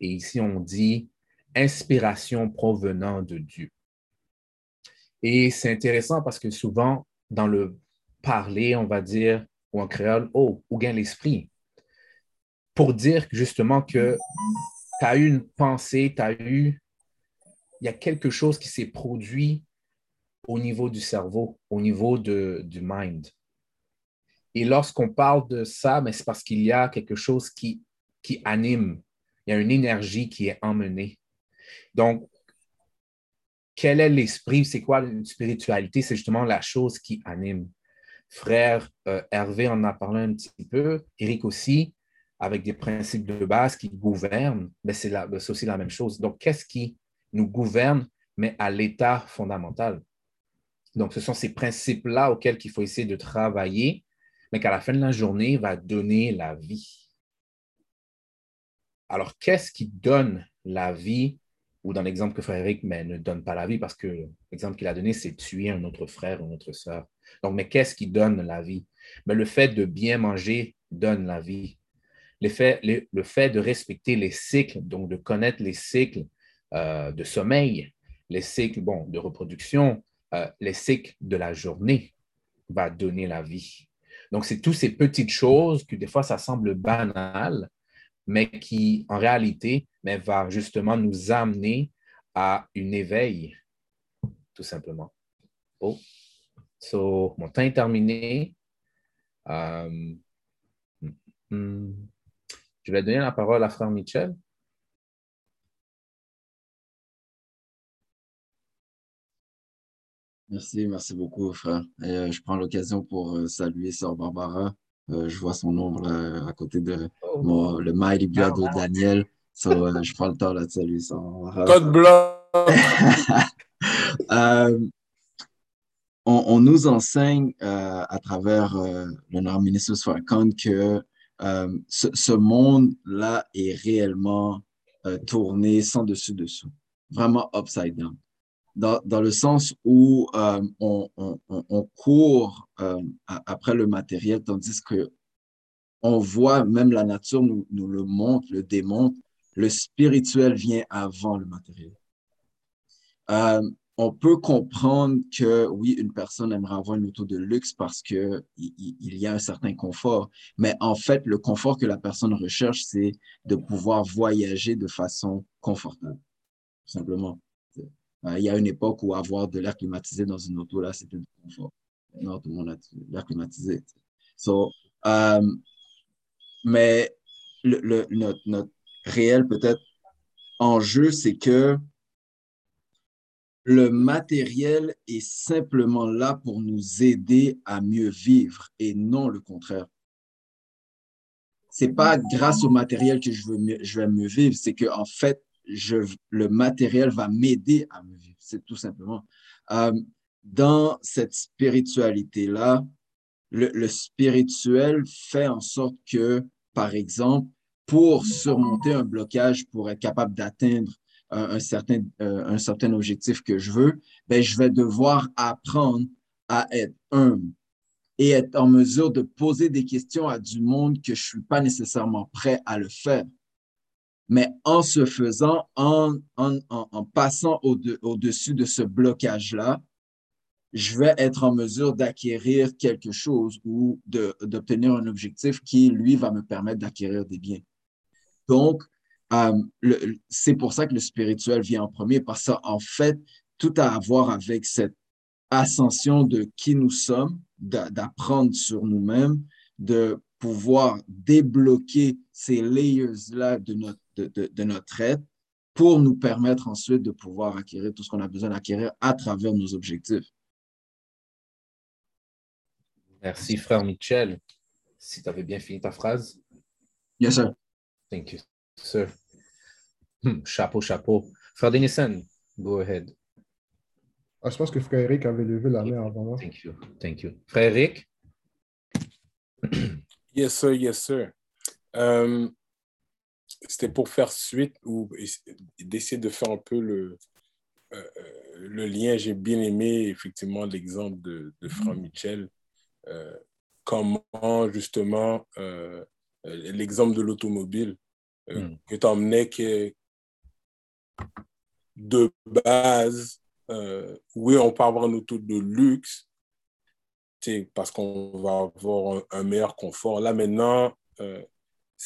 Et ici, on dit inspiration provenant de Dieu. Et c'est intéressant parce que souvent, dans le parler, on va dire, ou en créole, oh, ou gain l'esprit? Pour dire justement que tu as eu une pensée, tu as eu, il y a quelque chose qui s'est produit au niveau du cerveau, au niveau de, du mind. Et lorsqu'on parle de ça, mais c'est parce qu'il y a quelque chose qui, qui anime. Il y a une énergie qui est emmenée. Donc, quel est l'esprit? C'est quoi une spiritualité? C'est justement la chose qui anime. Frère euh, Hervé en a parlé un petit peu, Eric aussi, avec des principes de base qui gouvernent, mais c'est la- c'est aussi la même chose. Donc, qu'est-ce qui nous gouverne, mais à l'état fondamental? Donc, ce sont ces principes-là auxquels il faut essayer de travailler, mais qu'à la fin de la journée, va donner la vie. Alors, qu'est-ce qui donne la vie? Ou dans l'exemple que frère Eric mais ne donne pas la vie, parce que l'exemple qu'il a donné, c'est tuer un autre frère ou une autre sœur. Donc, mais qu'est-ce qui donne la vie? Mais le fait de bien manger donne la vie. Le fait, le, le fait de respecter les cycles, donc de connaître les cycles euh, de sommeil, les cycles bon, de reproduction, euh, les cycles de la journée va donner la vie. Donc, c'est toutes ces petites choses que des fois, ça semble banal, mais qui, en réalité, va justement nous amener à un éveil, tout simplement. Oh. So, mon temps est terminé. Euh, hmm, je vais donner la parole à frère Michel. Merci, merci beaucoup, frère. Et, euh, je prends l'occasion pour euh, saluer Sœur Barbara. Euh, je vois son ombre là, à côté de Oh. mon- le mighty blood de Daniel. So, euh, je prends le temps là, de saluer Sœur Barbara. Code blanc. Euh, on, on nous enseigne euh, à travers euh, l'honneur ministre Farrakhan que euh, ce, ce monde-là est réellement euh, tourné sans dessus-dessous, vraiment upside down. Dans, dans le sens où euh, on, on, on- court euh, après le matériel, tandis que on voit, même la nature nous, nous le montre, le démontre, le spirituel vient avant le matériel. Euh, on peut comprendre que oui, une personne aimerait avoir une auto de luxe parce que il y a un certain confort, mais en fait, le confort que la personne recherche, c'est de pouvoir voyager de façon confortable, tout simplement. Euh, il y a une époque où avoir de l'air climatisé dans une auto, là, c'était du confort. Maintenant, tout le monde a de l'air climatisé. So, euh, mais le, le- notre, notre réel peut-être enjeu, c'est que le matériel est simplement là pour nous aider à mieux vivre et non le contraire. C'est pas grâce au matériel que je, veux je vais mieux vivre, c'est que en fait, je, le matériel va m'aider à mieux vivre. C'est tout simplement. Euh, dans cette spiritualité-là, le, le spirituel fait en sorte que, par exemple, pour surmonter un blocage, pour être capable d'atteindre un, un certain, euh, un certain objectif que je veux, ben, je vais devoir apprendre à être humble et être en mesure de poser des questions à du monde que je suis pas nécessairement prêt à le faire. Mais en se faisant, en, en, en, passant au-dessus au -dessus de ce blocage-là, je vais être en mesure d'acquérir quelque chose ou d'obtenir un objectif qui, lui, va me permettre d'acquérir des biens. Donc, euh, c'est pour ça que le spirituel vient en premier, parce que en fait, tout a à voir avec cette ascension de qui nous sommes, d'apprendre sur nous-mêmes, de pouvoir débloquer ces layers-là de notre, de, de, de notre être pour nous permettre ensuite de pouvoir acquérir tout ce qu'on a besoin d'acquérir à travers nos objectifs. Merci, frère Michel. Si tu avais bien fini ta phrase. Yes, sir. Thank you, sir. Hmm, chapeau, chapeau. Frère Denison, go ahead. Ah, je pense que frère Eric avait levé la main avant moi. Thank you, thank you. Frère Eric? Yes, sir, yes, sir. Euh, C'était pour faire suite ou d'essayer de faire un peu le, euh, le lien. J'ai bien aimé effectivement l'exemple de, de frère Michel euh, comment justement euh, l'exemple de l'automobile euh, Mm. que tu emmenais que de base, euh, oui, on peut avoir un auto de luxe parce qu'on va avoir un, un meilleur confort. Là maintenant, euh,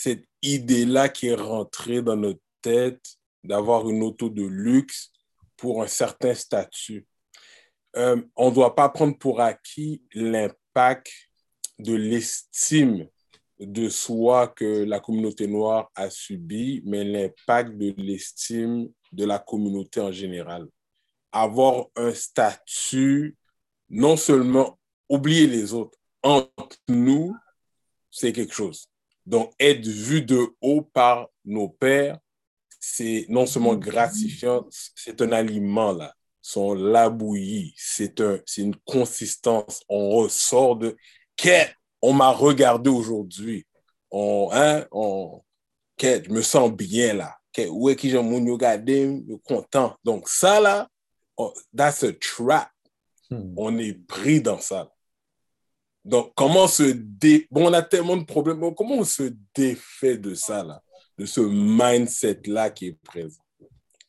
cette idée-là qui est rentrée dans notre tête d'avoir une auto de luxe pour un certain statut. Euh, on ne doit pas prendre pour acquis l'impact de l'estime de soi que la communauté noire a subi, mais l'impact de l'estime de la communauté en général. Avoir un statut, non seulement oublier les autres, entre nous, c'est quelque chose. Donc, être vu de haut par nos pères, c'est non seulement gratifiant, c'est un aliment, là. Son labouillis, c'est un, une consistance. On ressort de quête. On m'a regardé aujourd'hui. On, hein, on, quête, je me sens bien là. Où est que j'ai mon regardé, je suis content. Donc, ça là, oh, that's a trap. Hmm. On est pris dans ça. Donc, comment se dé... Bon, on a tellement de problèmes. Comment se défait de ça, là? De ce mindset-là qui est présent?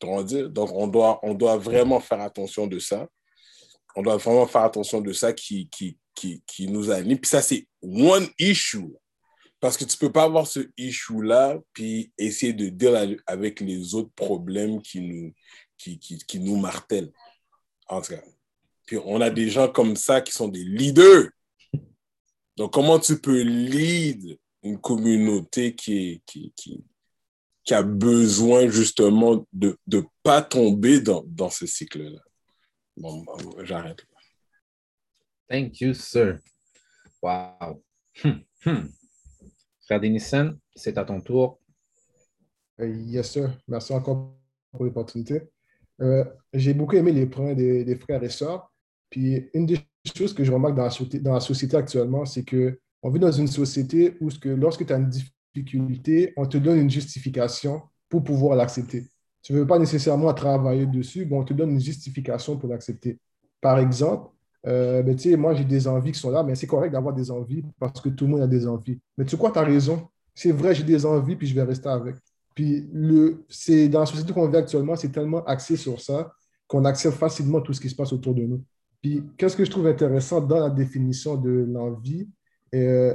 Donc, on doit, on doit vraiment faire attention de ça. On doit vraiment faire attention de ça qui, qui, qui, qui nous anime. Puis ça, c'est one issue. Parce que tu peux pas avoir ce issue-là, puis essayer de deal avec les autres problèmes qui nous, qui, qui, qui nous martèlent. En tout cas. Puis on a des gens comme ça qui sont des leaders. Donc, comment tu peux lead une communauté qui, est, qui, qui, qui a besoin justement de ne pas tomber dans, dans ce cycle-là? Bon, j'arrête. Thank you, sir. Wow. Hmm, hmm. Frère Denison, c'est à ton tour. Euh, yes, sir. Merci encore pour l'opportunité. Euh, J'ai beaucoup aimé les points des, des, frères et sœurs. Puis une des choses que je remarque dans la, société, actuellement, c'est qu'on vit dans une société où que lorsque tu as une difficulté, on te donne une justification pour pouvoir l'accepter. Tu ne veux pas nécessairement travailler dessus, mais on te donne une justification pour l'accepter. Par exemple, euh, ben, moi, j'ai des envies qui sont là, mais c'est correct d'avoir des envies parce que tout le monde a des envies. Mais tu sais quoi, tu as raison? C'est vrai, j'ai des envies, puis je vais rester avec. Puis le, c'est, dans la société qu'on vit actuellement, c'est tellement axé sur ça qu'on accepte facilement tout ce qui se passe autour de nous. Puis, qu'est-ce que je trouve intéressant dans la définition de l'envie? Euh,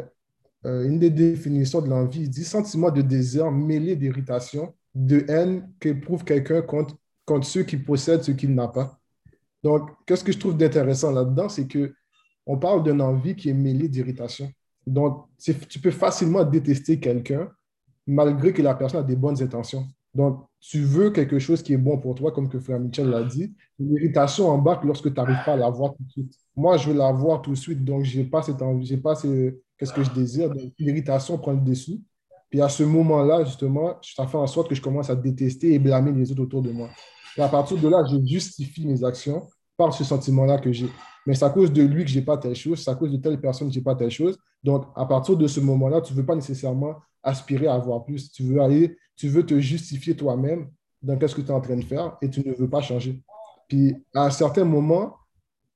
euh, une des définitions de l'envie, dit sentiment de désir mêlé d'irritation, de haine qu'éprouve quelqu'un contre, contre ceux qui possèdent ce qu'il n'a pas. Donc, qu'est-ce que je trouve d'intéressant là-dedans, c'est que on parle d'une envie qui est mêlée d'irritation. Donc, tu peux facilement détester quelqu'un malgré que la personne a des bonnes intentions. Donc, tu veux quelque chose qui est bon pour toi, comme que Frère Michel l'a dit. L'irritation embarque lorsque tu n'arrives pas à l'avoir tout de suite. Moi, je veux l'avoir tout de suite, donc je n'ai pas cette envie, pas ce, qu'est-ce que je désire. L'irritation prend le dessus. Puis à ce moment-là, justement, ça fait en sorte que je commence à détester et blâmer les autres autour de moi. Et à partir de là, je justifie mes actions par ce sentiment-là que j'ai. Mais c'est à cause de lui que je n'ai pas telle chose, c'est à cause de telle personne que je n'ai pas telle chose. Donc, à partir de ce moment-là, tu ne veux pas nécessairement aspirer à avoir plus. Tu veux aller, tu veux te justifier toi-même dans ce que tu es en train de faire et tu ne veux pas changer. Puis, à un certain moment,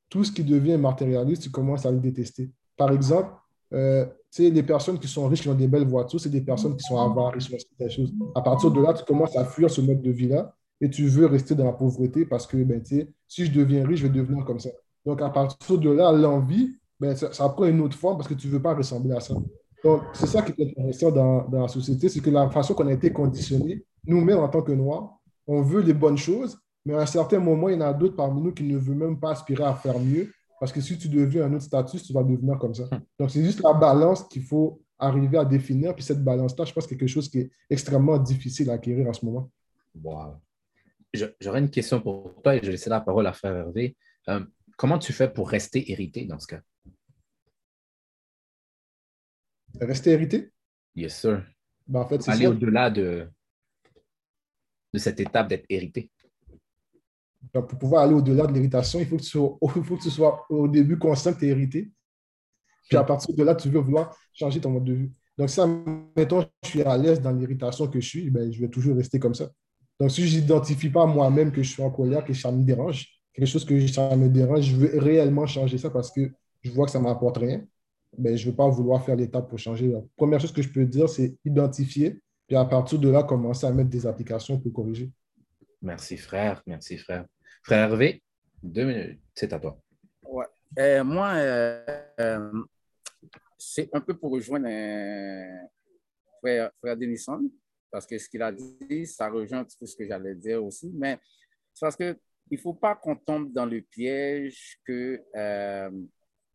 tout ce qui devient matérialiste, tu commences à le détester. Par exemple, euh, les personnes qui sont riches, qui ont des belles voitures, c'est des personnes qui sont avares, qui sont choses. À partir de là, tu commences à fuir ce mode de vie-là et tu veux rester dans la pauvreté parce que ben, si je deviens riche, je vais devenir comme ça. Donc, à partir de là, l'envie, ben, ça, prend une autre forme parce que tu ne veux pas ressembler à ça. Donc, c'est ça qui est intéressant dans, dans la société, c'est que la façon qu'on a été conditionné, nous-mêmes en tant que Noirs, on veut les bonnes choses, mais à un certain moment, il y en a d'autres parmi nous qui ne veulent même pas aspirer à faire mieux parce que si tu deviens un autre statut, tu vas devenir comme ça. Hmm. Donc, c'est juste la balance qu'il faut arriver à définir. Puis cette balance-là, je pense que c'est quelque chose qui est extrêmement difficile à acquérir en ce moment. Wow. J'aurais une question pour toi et je vais laisser la parole à Frère Hervé. Euh, comment tu fais pour rester hérité dans ce cas? Rester hérité? Yes, sir. Ben, en fait, Aller au-delà de, de cette étape d'être hérité pour pouvoir aller au-delà de l'héritation, il faut que tu sois, faut que tu sois au début conscient que tu es hérité. Puis à partir de là, tu veux vouloir changer ton mode de vie. Donc, si, mettons, je suis à l'aise dans l'héritation que je suis, ben, je vais toujours rester comme ça. Donc, si je n'identifie pas moi-même que je suis en colère, que ça me dérange, quelque chose que ça me dérange, je veux réellement changer ça parce que je vois que ça ne m'apporte rien, ben, je ne veux pas vouloir faire l'étape pour changer. La première chose que je peux dire, c'est identifier, puis à partir de là, commencer à mettre des applications pour corriger. Merci, frère. Merci, frère. Frère Hervé, deux minutes, c'est à toi. Ouais. Euh, moi, euh, euh, c'est un peu pour rejoindre frère, frère Denison, parce que ce qu'il a dit, ça rejoint un petit peu ce que j'allais dire aussi, mais c'est parce qu'il ne faut pas qu'on tombe dans le piège que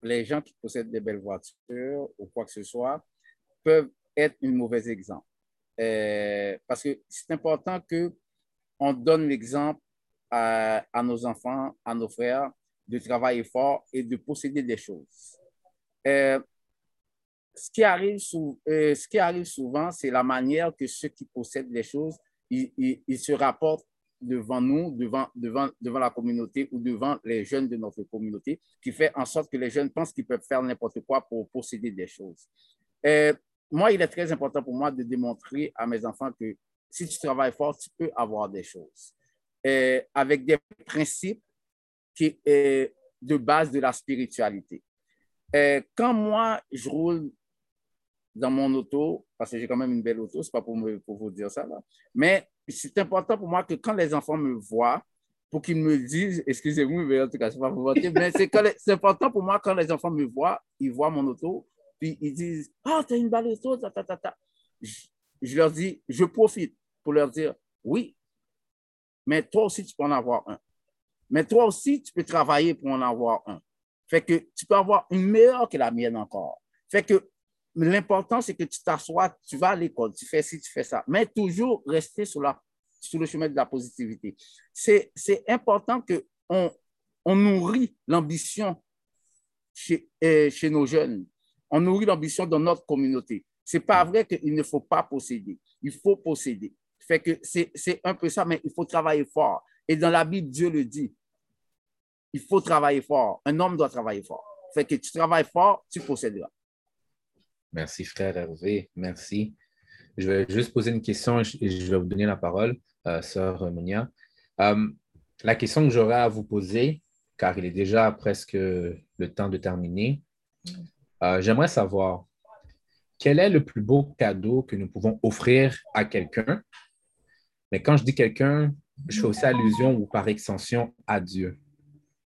les gens qui possèdent des belles voitures ou quoi que ce soit peuvent être un mauvais exemple. parce que c'est important qu'on donne l'exemple à, nos enfants, à nos frères, de travailler fort et de posséder des choses. Euh, ce, qui arrive euh, ce qui arrive souvent, c'est la manière que ceux qui possèdent les choses, ils, se rapportent devant nous, devant, devant, devant la communauté ou devant les jeunes de notre communauté, qui fait en sorte que les jeunes pensent qu'ils peuvent faire n'importe quoi pour posséder des choses. Euh, moi, il est très important pour moi de démontrer à mes enfants que si tu travailles fort, tu peux avoir des choses. Euh, avec des principes qui, est de base de la spiritualité. Euh, quand moi, je roule dans mon auto, parce que j'ai quand même une belle auto, ce n'est pas pour, pour vous dire ça, là, mais c'est important pour moi que quand les enfants me voient, pour qu'ils me disent, excusez-moi, mais en tout cas, ce n'est pas pour voter, mais c'est important pour moi quand les enfants me voient, ils voient mon auto, puis ils disent, ah, oh, tu as une belle auto, ta, ta, ta, ta. je leur dis, je profite pour leur dire, oui, mais toi aussi, tu peux en avoir un. Mais toi aussi, tu peux travailler pour en avoir un. Fait que tu peux avoir une meilleure que la mienne encore. Fait que l'important, c'est que tu t'assois, tu vas à l'école, tu fais ci, tu fais ça, mais toujours rester sur, la, sur le chemin de la positivité. C'est important qu'on on nourrit l'ambition chez, euh, chez nos jeunes. On nourrit l'ambition dans notre communauté. Ce n'est pas vrai qu'il ne faut pas posséder. Il faut posséder. Fait que c'est un peu ça, mais il faut travailler fort. Et dans la Bible, Dieu le dit. Il faut travailler fort. Un homme doit travailler fort. Fait que tu travailles fort, tu posséderas. Merci, frère Hervé. Merci. Je vais juste poser une question et je vais vous donner la parole, euh, sœur Monia. Euh, la question que j'aurais à vous poser, car il est déjà presque le temps de terminer, euh, j'aimerais savoir quel est le plus beau cadeau que nous pouvons offrir à quelqu'un? Mais quand je dis quelqu'un, je fais aussi allusion ou par extension à Dieu.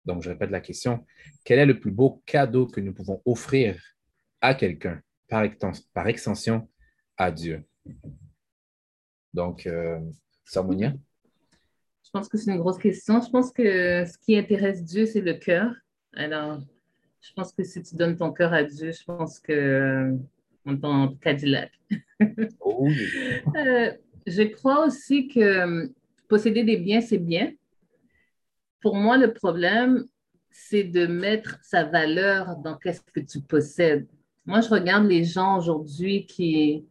Donc, je répète la question. Quel est le plus beau cadeau que nous pouvons offrir à quelqu'un? Par, par extension à Dieu? Donc, euh, Samonia? Je pense que c'est une grosse question. Je pense que ce qui intéresse Dieu, c'est le cœur. Alors, je pense que si tu donnes ton cœur à Dieu, je pense que euh, on t'en Cadillac. oh, euh, je crois aussi que euh, posséder des biens, c'est bien. Pour moi, le problème, c'est de mettre sa valeur dans qu'est-ce que tu possèdes. Moi, je regarde les gens aujourd'hui qui,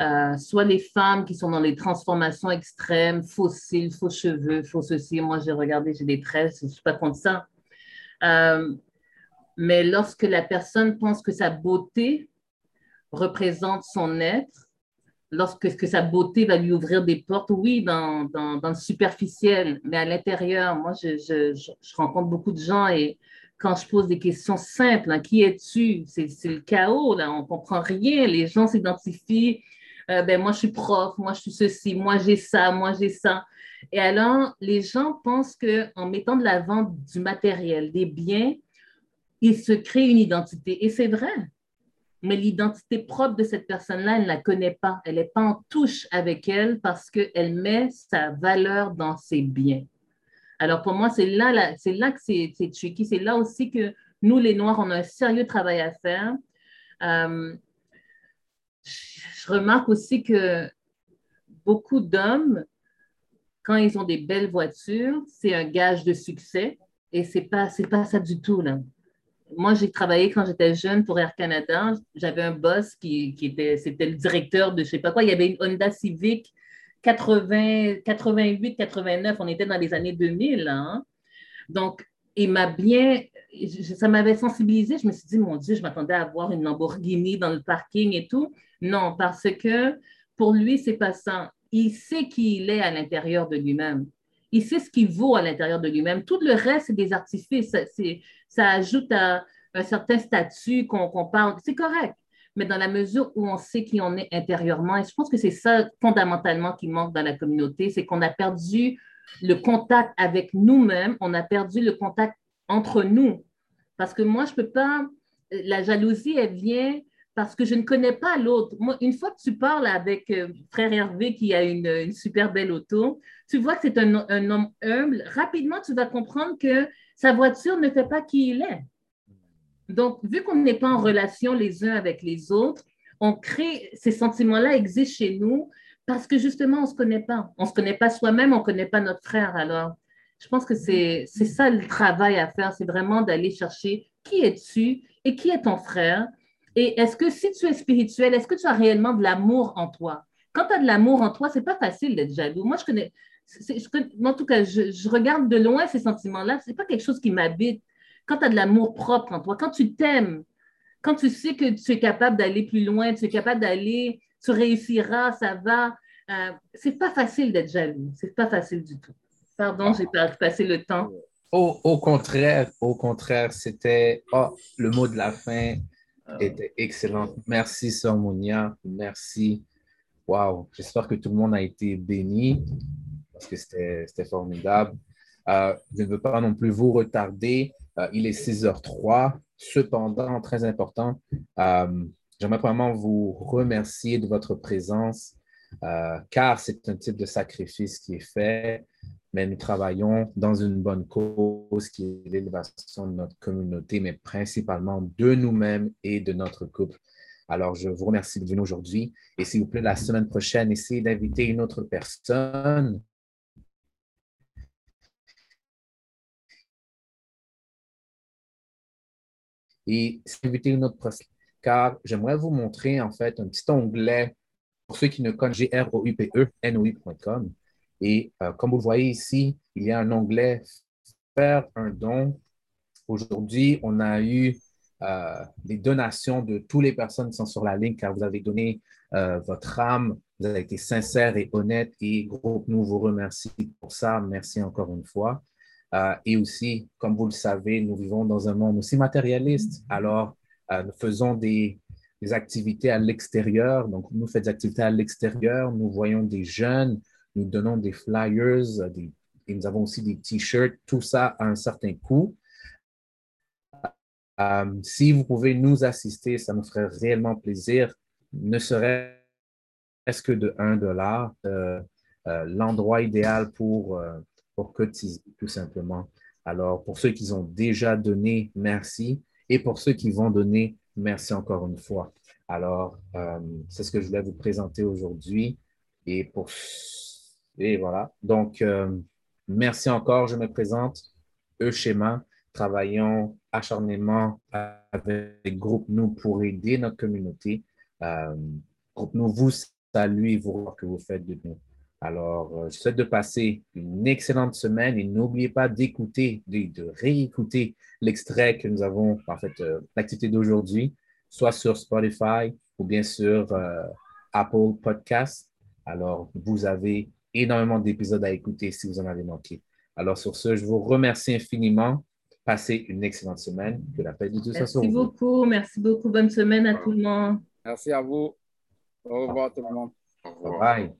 euh, soit les femmes qui sont dans les transformations extrêmes, faux cils, faux cheveux, faux ceci. Moi, j'ai regardé, j'ai des tresses, je ne suis pas contre ça. Euh, mais lorsque la personne pense que sa beauté représente son être, lorsque que sa beauté va lui ouvrir des portes, oui, dans, dans, dans le superficiel, mais à l'intérieur, moi, je, je, je, rencontre beaucoup de gens et quand je pose des questions simples, hein, qui es-tu? C'est le chaos, on ne comprend rien. Les gens s'identifient, euh, ben, moi je suis prof, moi je suis ceci, moi j'ai ça, moi j'ai ça. Et alors, les gens pensent qu'en mettant de l'avant du matériel, des biens, ils se créent une identité. Et c'est vrai. Mais l'identité propre de cette personne-là, elle ne la connaît pas. Elle n'est pas en touche avec elle parce qu'elle met sa valeur dans ses biens. Alors pour moi, c'est là, là, c'est là que c'est tricky. C'est là aussi que nous, les Noirs, on a un sérieux travail à faire. Euh, je remarque aussi que beaucoup d'hommes, quand ils ont des belles voitures, c'est un gage de succès. Et ce n'est pas, pas ça du tout. Là. Moi, j'ai travaillé quand j'étais jeune pour Air Canada. J'avais un boss qui, qui était, c'était le directeur de je sais pas quoi. Il y avait une Honda Civic 80, 88, 89, on était dans les années 2000. Hein. Donc, il m'a bien, ça m'avait sensibilisé. Je me suis dit, mon Dieu, je m'attendais à voir une Lamborghini dans le parking et tout. Non, parce que pour lui, c'est pas ça. Il sait qui il est à l'intérieur de lui-même. Il sait ce qu'il vaut à l'intérieur de lui-même. Tout le reste, c'est des artifices. Ça, ajoute à un certain statut qu'on parle. C'est correct mais dans la mesure où on sait qui on est intérieurement. Et je pense que c'est ça fondamentalement qui manque dans la communauté, c'est qu'on a perdu le contact avec nous-mêmes, on a perdu le contact entre nous. Parce que moi, je ne peux pas, la jalousie, elle vient parce que je ne connais pas l'autre. Une fois que tu parles avec euh, frère Hervé qui a une, super belle auto, tu vois que c'est un homme humble. Rapidement, tu vas comprendre que sa voiture ne fait pas qui il est. Donc, vu qu'on n'est pas en relation les uns avec les autres, on crée, ces sentiments-là existent chez nous parce que justement, on ne se connaît pas. On ne se connaît pas soi-même, on ne connaît pas notre frère. Alors, je pense que c'est ça le travail à faire, c'est vraiment d'aller chercher qui es-tu et qui est ton frère. Et est-ce que si tu es spirituel, est-ce que tu as réellement de l'amour en toi? Quand tu as de l'amour en toi, ce n'est pas facile d'être jaloux. Moi, je connais, en tout cas, je, je regarde de loin ces sentiments-là. Ce n'est pas quelque chose qui m'habite quand tu as de l'amour propre en toi, quand tu t'aimes, quand tu sais que tu es capable d'aller plus loin, tu es capable d'aller, tu réussiras, ça va. Euh, c'est pas facile d'être jaloux. C'est pas facile du tout. Pardon, j'ai passé le temps. Au, au, contraire, au contraire, c'était oh, le mot de la fin ah. était excellent. Merci, Sœur Monia. Merci. Wow. J'espère que tout le monde a été béni parce que c'était formidable. Euh, je ne veux pas non plus vous retarder. Euh, il est 6h03. Cependant, très important, euh, j'aimerais vraiment vous remercier de votre présence, euh, car c'est un type de sacrifice qui est fait, mais nous travaillons dans une bonne cause qui est l'élévation de notre communauté, mais principalement de nous-mêmes et de notre couple. Alors, je vous remercie de venir aujourd'hui. Et s'il vous plaît, la semaine prochaine, essayez d'inviter une autre personne et éviter une autre car j'aimerais vous montrer en fait un petit onglet pour ceux qui ne connaissent G-R-O-U-P-E-N-O-I.com. Et euh, comme vous le voyez ici, il y a un onglet Faire un don. Aujourd'hui, on a eu euh, des donations de toutes les personnes qui sont sur la ligne car vous avez donné euh, votre âme, vous avez été sincère et honnête et groupe nous vous remercie pour ça. Merci encore une fois. Euh, et aussi, comme vous le savez, nous vivons dans un monde aussi matérialiste. Alors, euh, nous faisons des, activités à l'extérieur. Donc, nous faisons des activités à l'extérieur. Nous voyons des jeunes, nous donnons des flyers, et nous avons aussi des t-shirts. Tout ça à un certain coût. Euh, si vous pouvez nous assister, ça nous ferait réellement plaisir, ne serait-ce que de 1 dollar. L'endroit idéal pour pour cotiser, tout simplement. Alors, pour ceux qui ont déjà donné, merci. Et pour ceux qui vont donner, merci encore une fois. Alors, euh, c'est ce que je voulais vous présenter aujourd'hui. Et pour et voilà. Donc, euh, merci encore. Je me présente. Euschema. Travaillons acharnément avec Groupe Nous pour aider notre communauté. Euh, Groupe Nous vous salue et vous que vous faites de nous. Alors, euh, je souhaite de passer une excellente semaine et n'oubliez pas d'écouter, de, réécouter l'extrait que nous avons, en fait, euh, l'activité d'aujourd'hui, soit sur Spotify ou bien sur euh, Apple Podcasts. Alors, vous avez énormément d'épisodes à écouter si vous en avez manqué. Alors, sur ce, je vous remercie infiniment Passez une excellente semaine. Que la paix de Dieu soit Merci sur vous. beaucoup. Merci beaucoup. Bonne semaine à tout le monde. Merci à vous. Au revoir tout le monde. Au revoir. Bye.